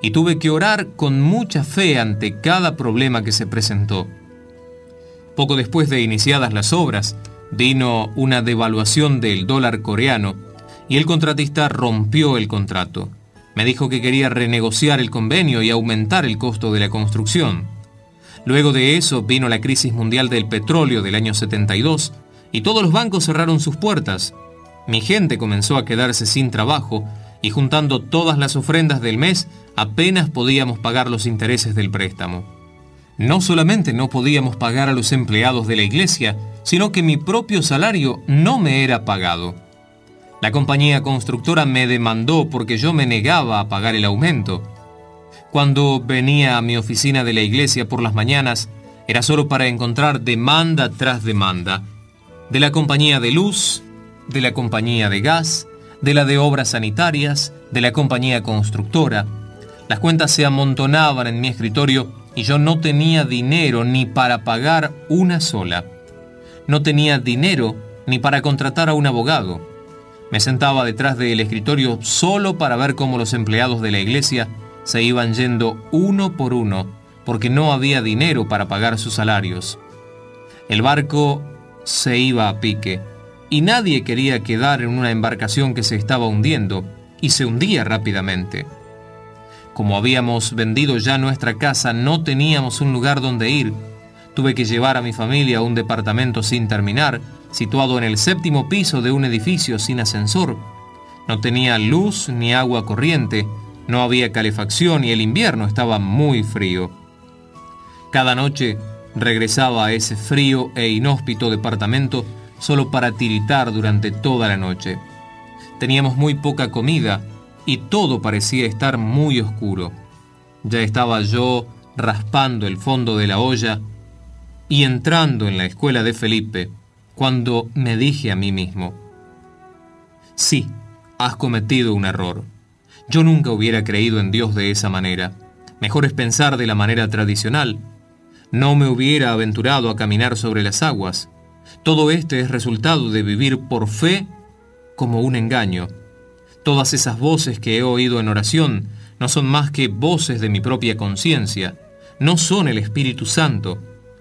y tuve que orar con mucha fe ante cada problema que se presentó. Poco después de iniciadas las obras, vino una devaluación del dólar coreano y el contratista rompió el contrato. Me dijo que quería renegociar el convenio y aumentar el costo de la construcción. Luego de eso vino la crisis mundial del petróleo del año 72 y todos los bancos cerraron sus puertas. Mi gente comenzó a quedarse sin trabajo y juntando todas las ofrendas del mes apenas podíamos pagar los intereses del préstamo. No solamente no podíamos pagar a los empleados de la iglesia, sino que mi propio salario no me era pagado. La compañía constructora me demandó porque yo me negaba a pagar el aumento. Cuando venía a mi oficina de la iglesia por las mañanas, era solo para encontrar demanda tras demanda. De la compañía de luz, de la compañía de gas, de la de obras sanitarias, de la compañía constructora. Las cuentas se amontonaban en mi escritorio y yo no tenía dinero ni para pagar una sola. No tenía dinero ni para contratar a un abogado. Me sentaba detrás del escritorio solo para ver cómo los empleados de la iglesia se iban yendo uno por uno porque no había dinero para pagar sus salarios. El barco se iba a pique y nadie quería quedar en una embarcación que se estaba hundiendo y se hundía rápidamente. Como habíamos vendido ya nuestra casa, no teníamos un lugar donde ir. Tuve que llevar a mi familia a un departamento sin terminar, situado en el séptimo piso de un edificio sin ascensor. No tenía luz ni agua corriente, no había calefacción y el invierno estaba muy frío. Cada noche regresaba a ese frío e inhóspito departamento solo para tiritar durante toda la noche. Teníamos muy poca comida y todo parecía estar muy oscuro. Ya estaba yo raspando el fondo de la olla y entrando en la escuela de Felipe cuando me dije a mí mismo, sí, has cometido un error. Yo nunca hubiera creído en Dios de esa manera. Mejor es pensar de la manera tradicional. No me hubiera aventurado a caminar sobre las aguas. Todo este es resultado de vivir por fe como un engaño. Todas esas voces que he oído en oración no son más que voces de mi propia conciencia, no son el Espíritu Santo.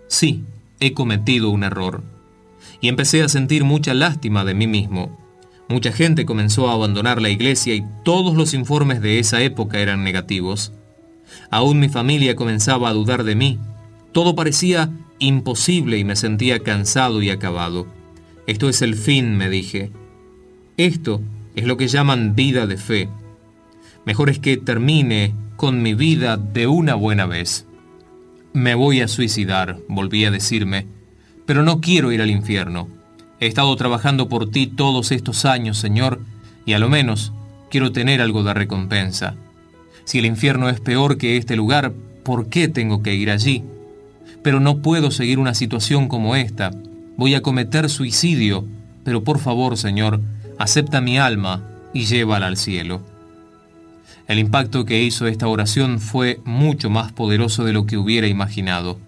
Sí, he cometido un error. Y empecé a sentir mucha lástima de mí mismo. Mucha gente comenzó a abandonar la iglesia y todos los informes de esa época eran negativos. Aún mi familia comenzaba a dudar de mí. Todo parecía imposible y me sentía cansado y acabado. Esto es el fin, me dije. Esto es lo que llaman vida de fe. Mejor es que termine con mi vida de una buena vez. Me voy a suicidar, volví a decirme, pero no quiero ir al infierno. He estado trabajando por ti todos estos años, Señor, y a lo menos quiero tener algo de recompensa. Si el infierno es peor que este lugar, ¿por qué tengo que ir allí? Pero no puedo seguir una situación como esta. Voy a cometer suicidio, pero por favor, Señor, acepta mi alma y llévala al cielo. El impacto que hizo esta oración fue mucho más poderoso de lo que hubiera imaginado.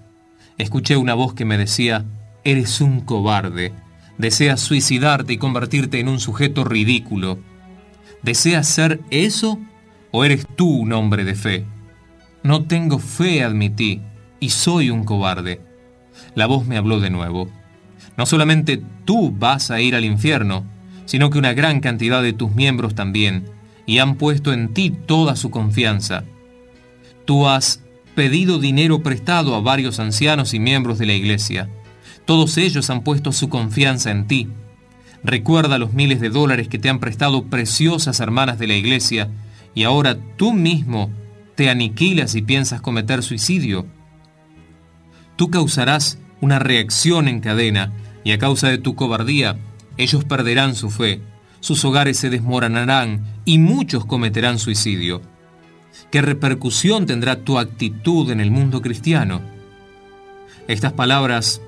Escuché una voz que me decía, eres un cobarde, deseas suicidarte y convertirte en un sujeto ridículo. ¿Deseas ser eso o eres tú un hombre de fe? No tengo fe, admití, y soy un cobarde. La voz me habló de nuevo. No solamente tú vas a ir al infierno, sino que una gran cantidad de tus miembros también, y han puesto en ti toda su confianza. Tú has pedido dinero prestado a varios ancianos y miembros de la iglesia. Todos ellos han puesto su confianza en ti. Recuerda los miles de dólares que te han prestado preciosas hermanas de la iglesia y ahora tú mismo te aniquilas y piensas cometer suicidio. Tú causarás una reacción en cadena y a causa de tu cobardía ellos perderán su fe, sus hogares se desmoronarán y muchos cometerán suicidio. ¿Qué repercusión tendrá tu actitud en el mundo cristiano? Estas palabras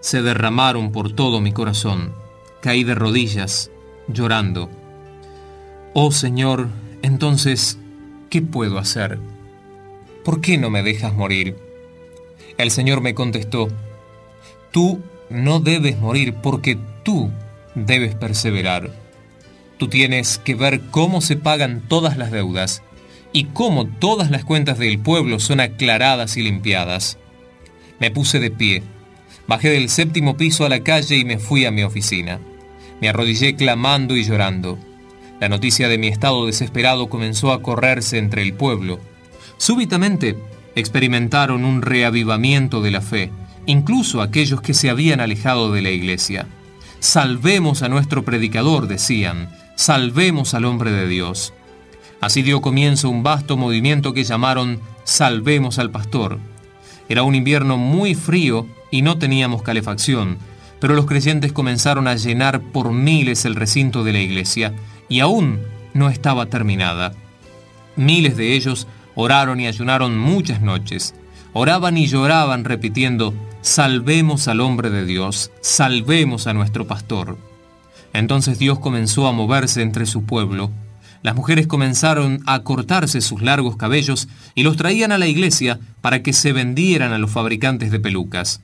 se derramaron por todo mi corazón. Caí de rodillas, llorando. Oh Señor, entonces, ¿qué puedo hacer? ¿Por qué no me dejas morir? El Señor me contestó, Tú no debes morir porque tú debes perseverar. Tú tienes que ver cómo se pagan todas las deudas y cómo todas las cuentas del pueblo son aclaradas y limpiadas. Me puse de pie, bajé del séptimo piso a la calle y me fui a mi oficina. Me arrodillé clamando y llorando. La noticia de mi estado desesperado comenzó a correrse entre el pueblo. Súbitamente experimentaron un reavivamiento de la fe, incluso aquellos que se habían alejado de la iglesia. Salvemos a nuestro predicador, decían, salvemos al hombre de Dios. Así dio comienzo un vasto movimiento que llamaron Salvemos al Pastor. Era un invierno muy frío y no teníamos calefacción, pero los creyentes comenzaron a llenar por miles el recinto de la iglesia y aún no estaba terminada. Miles de ellos oraron y ayunaron muchas noches. Oraban y lloraban repitiendo, salvemos al hombre de Dios, salvemos a nuestro pastor. Entonces Dios comenzó a moverse entre su pueblo. Las mujeres comenzaron a cortarse sus largos cabellos y los traían a la iglesia para que se vendieran a los fabricantes de pelucas.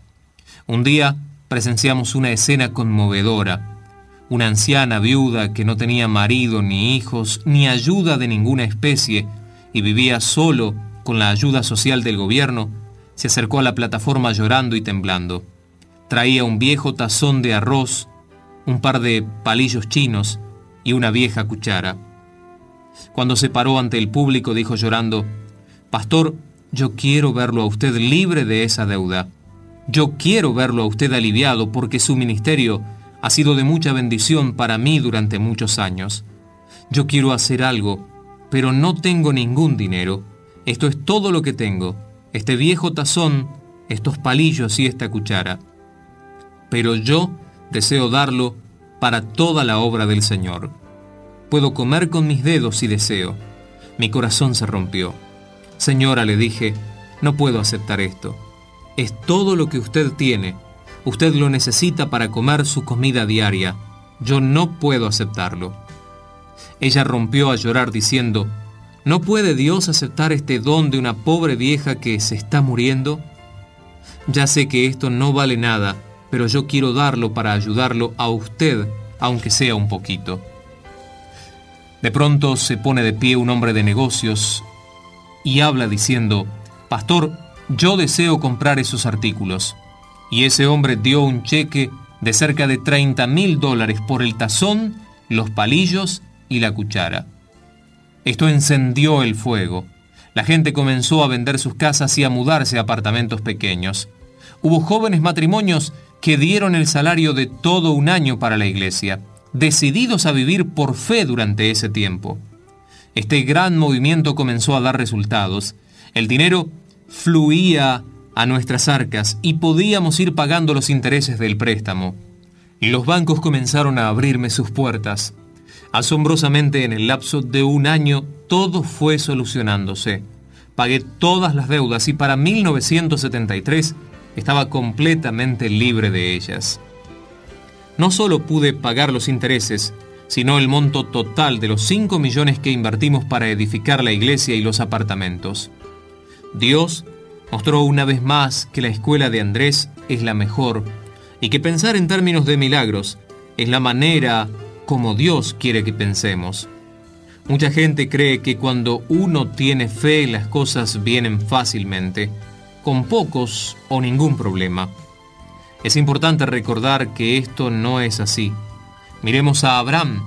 Un día presenciamos una escena conmovedora. Una anciana viuda que no tenía marido ni hijos ni ayuda de ninguna especie y vivía solo con la ayuda social del gobierno, se acercó a la plataforma llorando y temblando. Traía un viejo tazón de arroz, un par de palillos chinos y una vieja cuchara. Cuando se paró ante el público dijo llorando, Pastor, yo quiero verlo a usted libre de esa deuda. Yo quiero verlo a usted aliviado porque su ministerio ha sido de mucha bendición para mí durante muchos años. Yo quiero hacer algo, pero no tengo ningún dinero. Esto es todo lo que tengo este viejo tazón, estos palillos y esta cuchara. Pero yo deseo darlo para toda la obra del Señor. Puedo comer con mis dedos si deseo. Mi corazón se rompió. Señora, le dije, no puedo aceptar esto. Es todo lo que usted tiene. Usted lo necesita para comer su comida diaria. Yo no puedo aceptarlo. Ella rompió a llorar diciendo, ¿No puede Dios aceptar este don de una pobre vieja que se está muriendo? Ya sé que esto no vale nada, pero yo quiero darlo para ayudarlo a usted, aunque sea un poquito. De pronto se pone de pie un hombre de negocios y habla diciendo, Pastor, yo deseo comprar esos artículos. Y ese hombre dio un cheque de cerca de 30 mil dólares por el tazón, los palillos y la cuchara. Esto encendió el fuego. La gente comenzó a vender sus casas y a mudarse a apartamentos pequeños. Hubo jóvenes matrimonios que dieron el salario de todo un año para la iglesia, decididos a vivir por fe durante ese tiempo. Este gran movimiento comenzó a dar resultados. El dinero fluía a nuestras arcas y podíamos ir pagando los intereses del préstamo. Los bancos comenzaron a abrirme sus puertas. Asombrosamente, en el lapso de un año, todo fue solucionándose. Pagué todas las deudas y para 1973 estaba completamente libre de ellas. No solo pude pagar los intereses, sino el monto total de los 5 millones que invertimos para edificar la iglesia y los apartamentos. Dios mostró una vez más que la escuela de Andrés es la mejor y que pensar en términos de milagros es la manera como Dios quiere que pensemos. Mucha gente cree que cuando uno tiene fe las cosas vienen fácilmente, con pocos o ningún problema. Es importante recordar que esto no es así. Miremos a Abraham.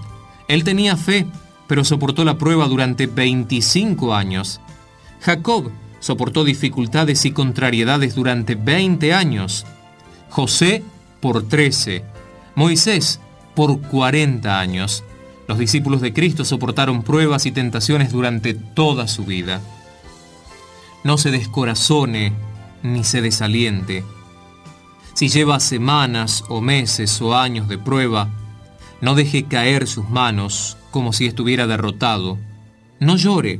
Él tenía fe, pero soportó la prueba durante 25 años. Jacob soportó dificultades y contrariedades durante 20 años. José por 13. Moisés por 40 años. Los discípulos de Cristo soportaron pruebas y tentaciones durante toda su vida. No se descorazone ni se desaliente. Si lleva semanas o meses o años de prueba, no deje caer sus manos como si estuviera derrotado. No llore.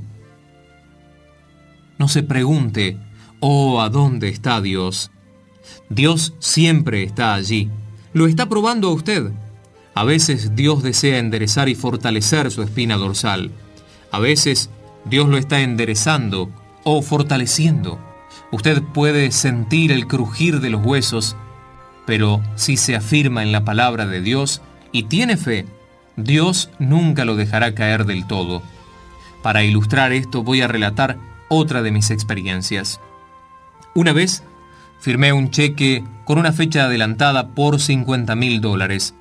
No se pregunte, oh, ¿a dónde está Dios? Dios siempre está allí. Lo está probando a usted. A veces Dios desea enderezar y fortalecer su espina dorsal. A veces Dios lo está enderezando o fortaleciendo. Usted puede sentir el crujir de los huesos, pero si se afirma en la palabra de Dios, y tiene fe, Dios nunca lo dejará caer del todo. Para ilustrar esto voy a relatar otra de mis experiencias. Una vez firmé un cheque con una fecha adelantada por 50 mil dólares.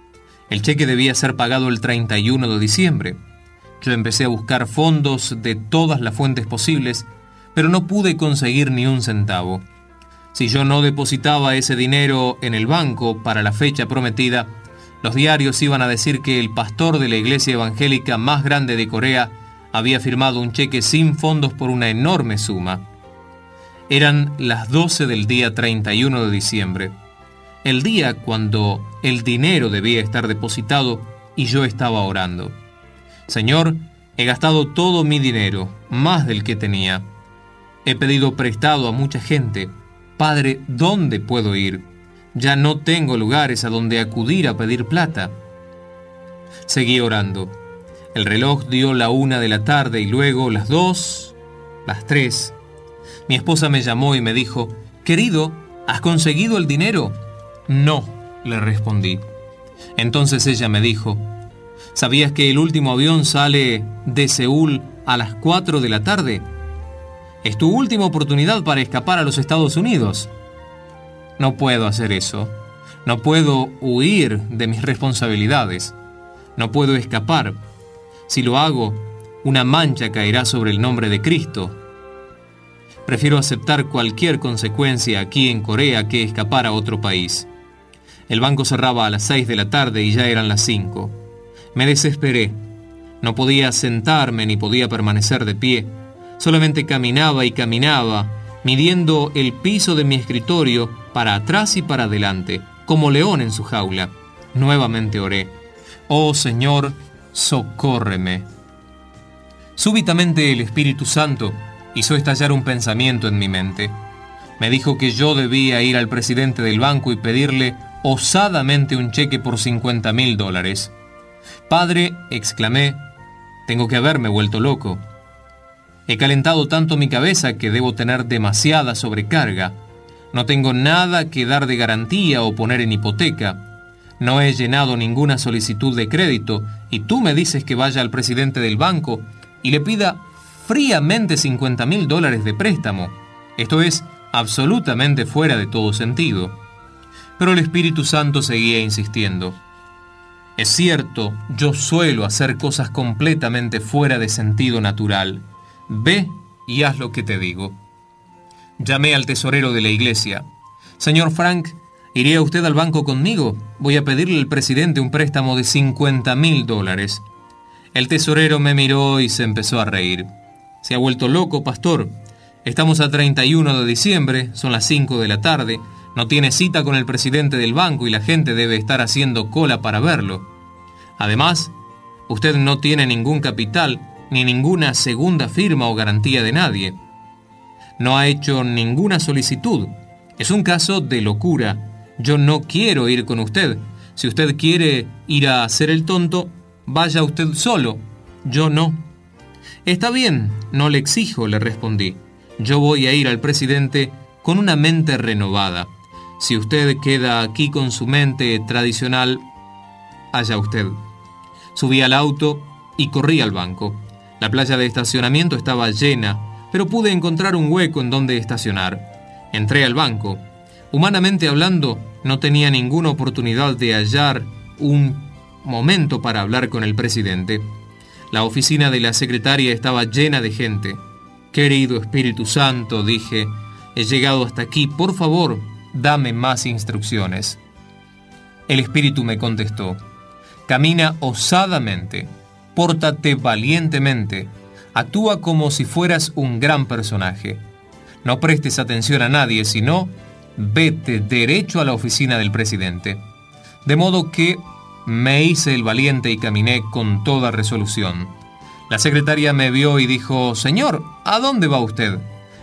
El cheque debía ser pagado el 31 de diciembre. Yo empecé a buscar fondos de todas las fuentes posibles, pero no pude conseguir ni un centavo. Si yo no depositaba ese dinero en el banco para la fecha prometida, los diarios iban a decir que el pastor de la iglesia evangélica más grande de Corea había firmado un cheque sin fondos por una enorme suma. Eran las 12 del día 31 de diciembre, el día cuando el dinero debía estar depositado y yo estaba orando. Señor, he gastado todo mi dinero, más del que tenía. He pedido prestado a mucha gente. Padre, ¿dónde puedo ir? Ya no tengo lugares a donde acudir a pedir plata. Seguí orando. El reloj dio la una de la tarde y luego las dos, las tres. Mi esposa me llamó y me dijo, Querido, ¿has conseguido el dinero? No, le respondí. Entonces ella me dijo, ¿sabías que el último avión sale de Seúl a las cuatro de la tarde? Es tu última oportunidad para escapar a los Estados Unidos. No puedo hacer eso. No puedo huir de mis responsabilidades. No puedo escapar. Si lo hago, una mancha caerá sobre el nombre de Cristo. Prefiero aceptar cualquier consecuencia aquí en Corea que escapar a otro país. El banco cerraba a las seis de la tarde y ya eran las cinco. Me desesperé. No podía sentarme ni podía permanecer de pie. Solamente caminaba y caminaba, midiendo el piso de mi escritorio para atrás y para adelante, como león en su jaula. Nuevamente oré. Oh Señor, socórreme. Súbitamente el Espíritu Santo hizo estallar un pensamiento en mi mente. Me dijo que yo debía ir al presidente del banco y pedirle osadamente un cheque por 50 mil dólares. Padre, exclamé, tengo que haberme vuelto loco. He calentado tanto mi cabeza que debo tener demasiada sobrecarga. No tengo nada que dar de garantía o poner en hipoteca. No he llenado ninguna solicitud de crédito y tú me dices que vaya al presidente del banco y le pida fríamente 50 mil dólares de préstamo. Esto es absolutamente fuera de todo sentido. Pero el Espíritu Santo seguía insistiendo. Es cierto, yo suelo hacer cosas completamente fuera de sentido natural. Ve y haz lo que te digo. Llamé al tesorero de la iglesia. Señor Frank, ¿iría usted al banco conmigo? Voy a pedirle al presidente un préstamo de 50 mil dólares. El tesorero me miró y se empezó a reír. Se ha vuelto loco, pastor. Estamos a 31 de diciembre, son las 5 de la tarde, no tiene cita con el presidente del banco y la gente debe estar haciendo cola para verlo. Además, usted no tiene ningún capital ni ninguna segunda firma o garantía de nadie no ha hecho ninguna solicitud. Es un caso de locura. Yo no quiero ir con usted. Si usted quiere ir a hacer el tonto, vaya usted solo, yo no. Está bien, no le exijo, le respondí. Yo voy a ir al presidente con una mente renovada. Si usted queda aquí con su mente tradicional, allá usted. Subí al auto y corrí al banco. La playa de estacionamiento estaba llena, pero pude encontrar un hueco en donde estacionar. Entré al banco. Humanamente hablando, no tenía ninguna oportunidad de hallar un momento para hablar con el presidente. La oficina de la secretaria estaba llena de gente. Querido Espíritu Santo, dije, he llegado hasta aquí, por favor, dame más instrucciones. El Espíritu me contestó, camina osadamente, pórtate valientemente, actúa como si fueras un gran personaje. No prestes atención a nadie, sino vete derecho a la oficina del presidente. De modo que me hice el valiente y caminé con toda resolución. La secretaria me vio y dijo, Señor, ¿a dónde va usted?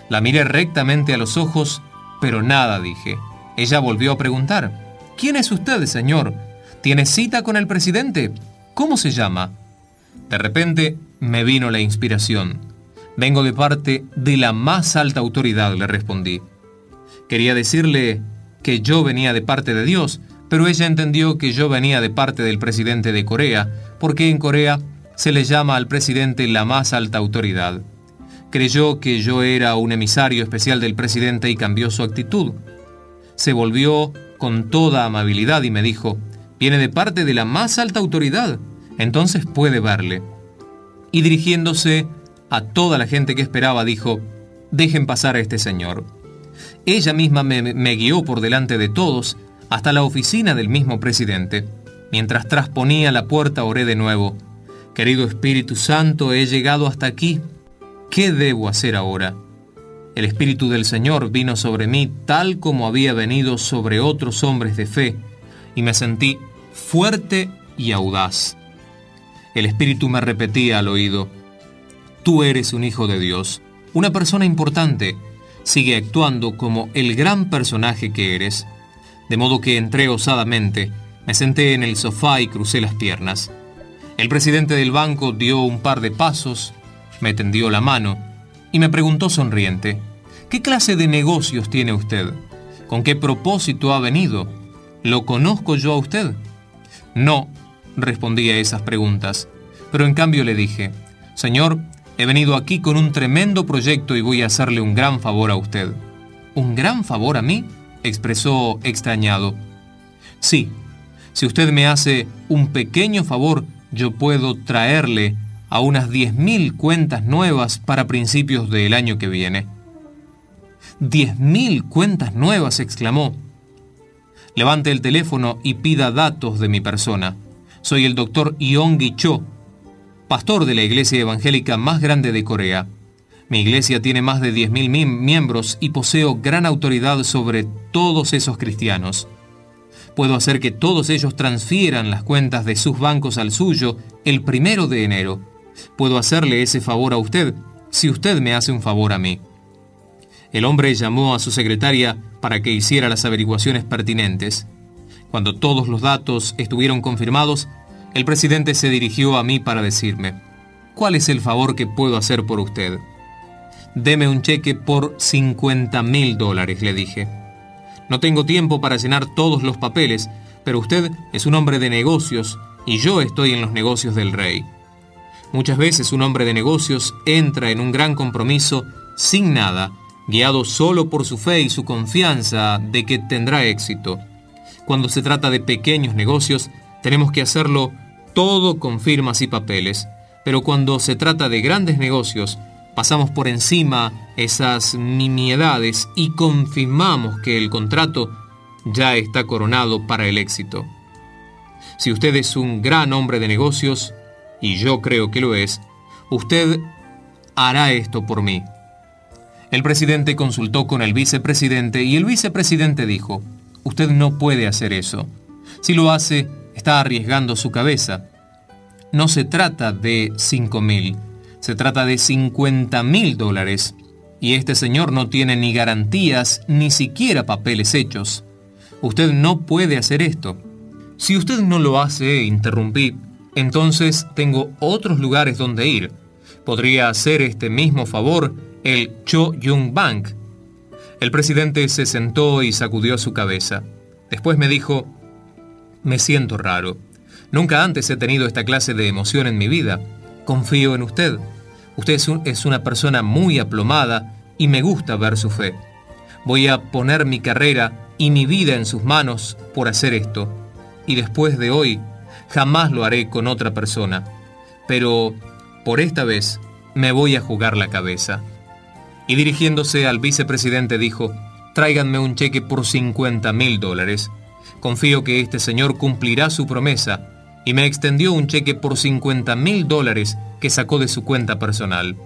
La miré rectamente a los ojos, pero nada dije. Ella volvió a preguntar, ¿quién es usted, señor? ¿Tiene cita con el presidente? ¿Cómo se llama? De repente me vino la inspiración. Vengo de parte de la más alta autoridad, le respondí. Quería decirle que yo venía de parte de Dios, pero ella entendió que yo venía de parte del presidente de Corea, porque en Corea se le llama al presidente la más alta autoridad. Creyó que yo era un emisario especial del presidente y cambió su actitud. Se volvió con toda amabilidad y me dijo, viene de parte de la más alta autoridad, entonces puede verle. Y dirigiéndose a toda la gente que esperaba, dijo, dejen pasar a este señor. Ella misma me, guió por delante de todos hasta la oficina del mismo presidente. Mientras trasponía la puerta oré de nuevo. Querido Espíritu Santo, he llegado hasta aquí. ¿Qué debo hacer ahora? El Espíritu del Señor vino sobre mí tal como había venido sobre otros hombres de fe, y me sentí fuerte y audaz. El Espíritu me repetía al oído, Tú eres un hijo de Dios, una persona importante, sigue actuando como el gran personaje que eres de modo que entré osadamente, me senté en el sofá y crucé las piernas. El presidente del banco dio un par de pasos, me tendió la mano y me preguntó sonriente, ¿qué clase de negocios tiene usted? ¿Con qué propósito ha venido? ¿Lo conozco yo a usted? No, respondí a esas preguntas, pero en cambio le dije, Señor, he venido aquí con un tremendo proyecto y voy a hacerle un gran favor a usted. ¿Un gran favor a mí? expresó extrañado. Sí, si usted me hace un pequeño favor, yo puedo traerle a unas 10.000 cuentas nuevas para principios del año que viene. «¿10.000 cuentas nuevas, exclamó. Levante el teléfono y pida datos de mi persona. Soy el doctor Yonggi Cho, pastor de la iglesia evangélica más grande de Corea. Mi iglesia tiene más de 10.000 miembros y poseo gran autoridad sobre todos esos cristianos. Puedo hacer que todos ellos transfieran las cuentas de sus bancos al suyo el primero de enero. Puedo hacerle ese favor a usted si usted me hace un favor a mí. El hombre llamó a su secretaria para que hiciera las averiguaciones pertinentes. Cuando todos los datos estuvieron confirmados, el presidente se dirigió a mí para decirme, ¿cuál es el favor que puedo hacer por usted? Deme un cheque por 50 mil dólares, le dije. No tengo tiempo para llenar todos los papeles, pero usted es un hombre de negocios y yo estoy en los negocios del rey. Muchas veces un hombre de negocios entra en un gran compromiso sin nada, guiado solo por su fe y su confianza de que tendrá éxito. Cuando se trata de pequeños negocios, tenemos que hacerlo todo con firmas y papeles, pero cuando se trata de grandes negocios, pasamos por encima esas nimiedades y confirmamos que el contrato ya está coronado para el éxito. Si usted es un gran hombre de negocios, y yo creo que lo es, usted hará esto por mí. El presidente consultó con el vicepresidente y el vicepresidente dijo, usted no puede hacer eso. Si lo hace, está arriesgando su cabeza. No se trata de cinco mil, se trata de 50 mil dólares y este señor no tiene ni garantías ni siquiera papeles hechos. Usted no puede hacer esto. Si usted no lo hace, interrumpí, entonces tengo otros lugares donde ir. Podría hacer este mismo favor el Cho Yung Bank. El presidente se sentó y sacudió su cabeza. Después me dijo, me siento raro. Nunca antes he tenido esta clase de emoción en mi vida. Confío en usted. Usted es, una persona muy aplomada y me gusta ver su fe. Voy a poner mi carrera y mi vida en sus manos por hacer esto. Y después de hoy, jamás lo haré con otra persona. Pero, por esta vez, me voy a jugar la cabeza. Y dirigiéndose al vicepresidente dijo, tráiganme un cheque por 50 mil dólares. Confío que este señor cumplirá su promesa. Y me extendió un cheque por 50 mil dólares que sacó de su cuenta personal.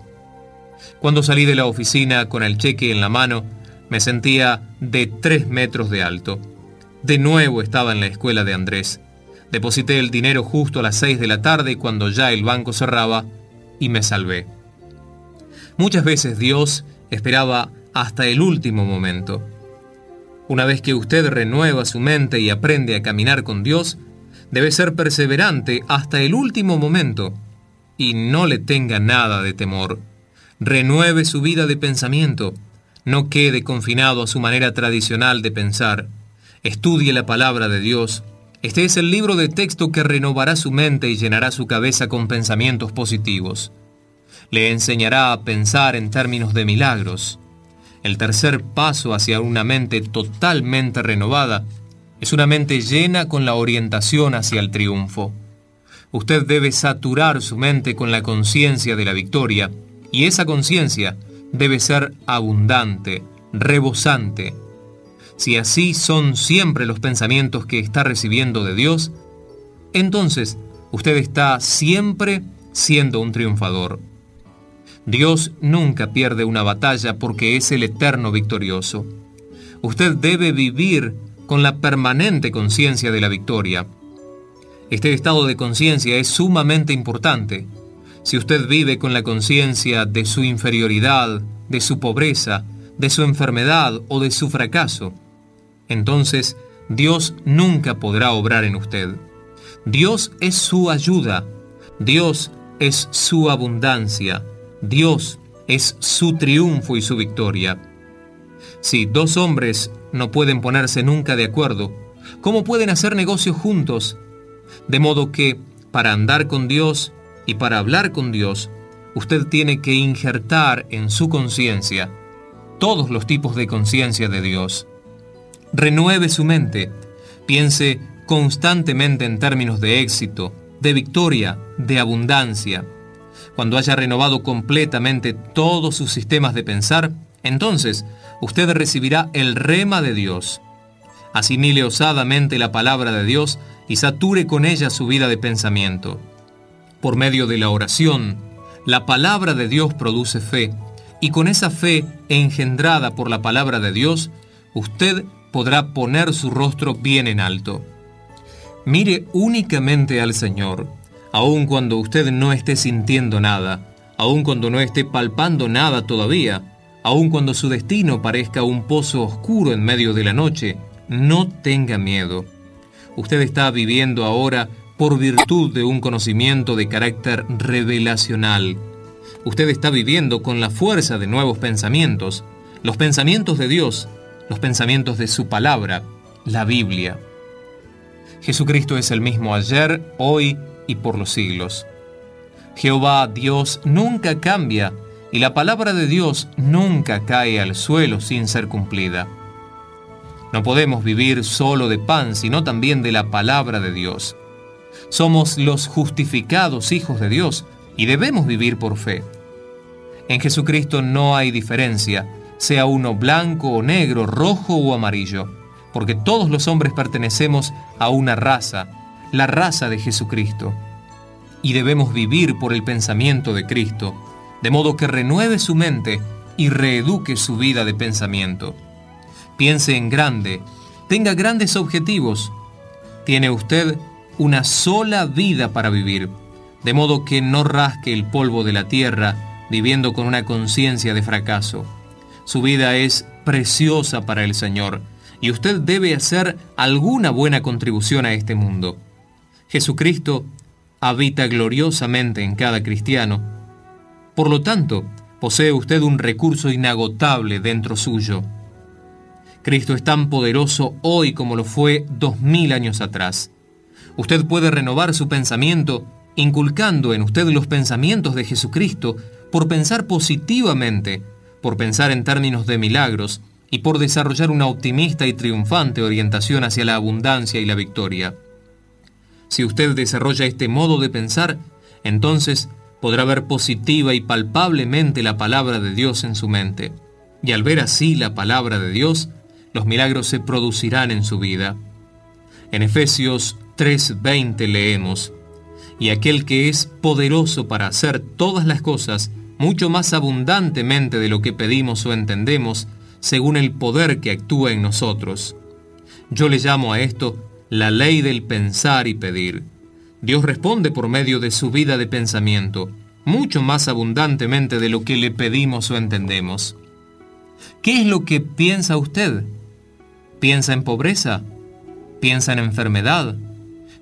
Cuando salí de la oficina con el cheque en la mano, me sentía de tres metros de alto. De nuevo estaba en la escuela de Andrés. Deposité el dinero justo a las seis de la tarde cuando ya el banco cerraba y me salvé. Muchas veces Dios esperaba hasta el último momento. Una vez que usted renueva su mente y aprende a caminar con Dios, debe ser perseverante hasta el último momento y no le tenga nada de temor. Renueve su vida de pensamiento. No quede confinado a su manera tradicional de pensar. Estudie la palabra de Dios. Este es el libro de texto que renovará su mente y llenará su cabeza con pensamientos positivos. Le enseñará a pensar en términos de milagros. El tercer paso hacia una mente totalmente renovada es una mente llena con la orientación hacia el triunfo. Usted debe saturar su mente con la conciencia de la victoria, y esa conciencia debe ser abundante, rebosante. Si así son siempre los pensamientos que está recibiendo de Dios, entonces usted está siempre siendo un triunfador. Dios nunca pierde una batalla porque es el eterno victorioso. Usted debe vivir con la permanente conciencia de la victoria. Este estado de conciencia es sumamente importante. Si usted vive con la conciencia de su inferioridad, de su pobreza, de su enfermedad o de su fracaso, entonces Dios nunca podrá obrar en usted. Dios es su ayuda, Dios es su abundancia, Dios es su triunfo y su victoria. Si dos hombres no pueden ponerse nunca de acuerdo, ¿cómo pueden hacer negocios juntos de modo que, para andar con Dios y para hablar con Dios, usted tiene que injertar en su conciencia todos los tipos de conciencia de Dios. Renueve su mente, piense constantemente en términos de éxito, de victoria, de abundancia. Cuando haya renovado completamente todos sus sistemas de pensar, entonces usted recibirá el rema de Dios. Asimile osadamente la palabra de Dios y sature con ella su vida de pensamiento. Por medio de la oración, la palabra de Dios produce fe, y con esa fe engendrada por la palabra de Dios, usted podrá poner su rostro bien en alto. Mire únicamente al Señor, aun cuando usted no esté sintiendo nada, aun cuando no esté palpando nada todavía, aun cuando su destino parezca un pozo oscuro en medio de la noche, no tenga miedo usted está viviendo ahora por virtud de un conocimiento de carácter revelacional. Usted está viviendo con la fuerza de nuevos pensamientos, los pensamientos de Dios, los pensamientos de su palabra, la Biblia. Jesucristo es el mismo ayer, hoy y por los siglos. Jehová Dios nunca cambia y la palabra de Dios nunca cae al suelo sin ser cumplida. No podemos vivir solo de pan, sino también de la palabra de Dios. Somos los justificados hijos de Dios y debemos vivir por fe. En Jesucristo no hay diferencia, sea uno blanco o negro, rojo o amarillo, porque todos los hombres pertenecemos a una raza, la raza de Jesucristo. Y debemos vivir por el pensamiento de Cristo, de modo que renueve su mente y reeduque su vida de pensamiento. Piense en grande, tenga grandes objetivos. Tiene usted una sola vida para vivir, de modo que no rasque el polvo de la tierra viviendo con una conciencia de fracaso. Su vida es preciosa para el Señor y usted debe hacer alguna buena contribución a este mundo. Jesucristo habita gloriosamente en cada cristiano. Por lo tanto, posee usted un recurso inagotable dentro suyo. Cristo es tan poderoso hoy como lo fue dos mil años atrás. Usted puede renovar su pensamiento inculcando en usted los pensamientos de Jesucristo por pensar positivamente, por pensar en términos de milagros y por desarrollar una optimista y triunfante orientación hacia la abundancia y la victoria. Si usted desarrolla este modo de pensar, entonces podrá ver positiva y palpablemente la palabra de Dios en su mente. Y al ver así la palabra de Dios, los milagros se producirán en su vida. En Efesios 3:20 leemos, Y aquel que es poderoso para hacer todas las cosas, mucho más abundantemente de lo que pedimos o entendemos, según el poder que actúa en nosotros. Yo le llamo a esto la ley del pensar y pedir. Dios responde por medio de su vida de pensamiento, mucho más abundantemente de lo que le pedimos o entendemos. ¿Qué es lo que piensa usted? ¿Piensa en pobreza? ¿Piensa en enfermedad?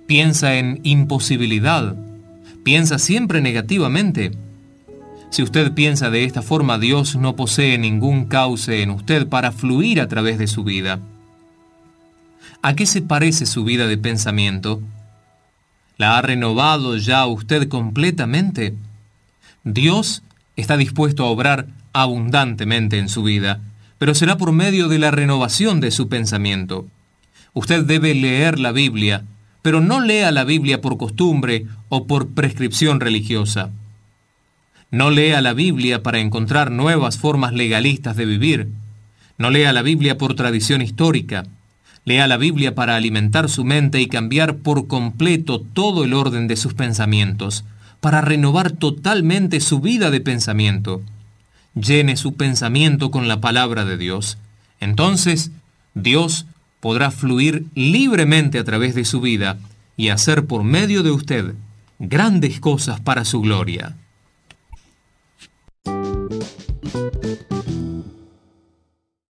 ¿Piensa en imposibilidad? ¿Piensa siempre negativamente? Si usted piensa de esta forma, Dios no posee ningún cauce en usted para fluir a través de su vida. ¿A qué se parece su vida de pensamiento? ¿La ha renovado ya usted completamente? Dios está dispuesto a obrar abundantemente en su vida, pero será por medio de la renovación de su pensamiento. Usted debe leer la Biblia, pero no lea la Biblia por costumbre o por prescripción religiosa. No lea la Biblia para encontrar nuevas formas legalistas de vivir. No lea la Biblia por tradición histórica. Lea la Biblia para alimentar su mente y cambiar por completo todo el orden de sus pensamientos, para renovar totalmente su vida de pensamiento. Llene su pensamiento con la palabra de Dios. Entonces, Dios podrá fluir libremente a través de su vida y hacer por medio de usted grandes cosas para su gloria.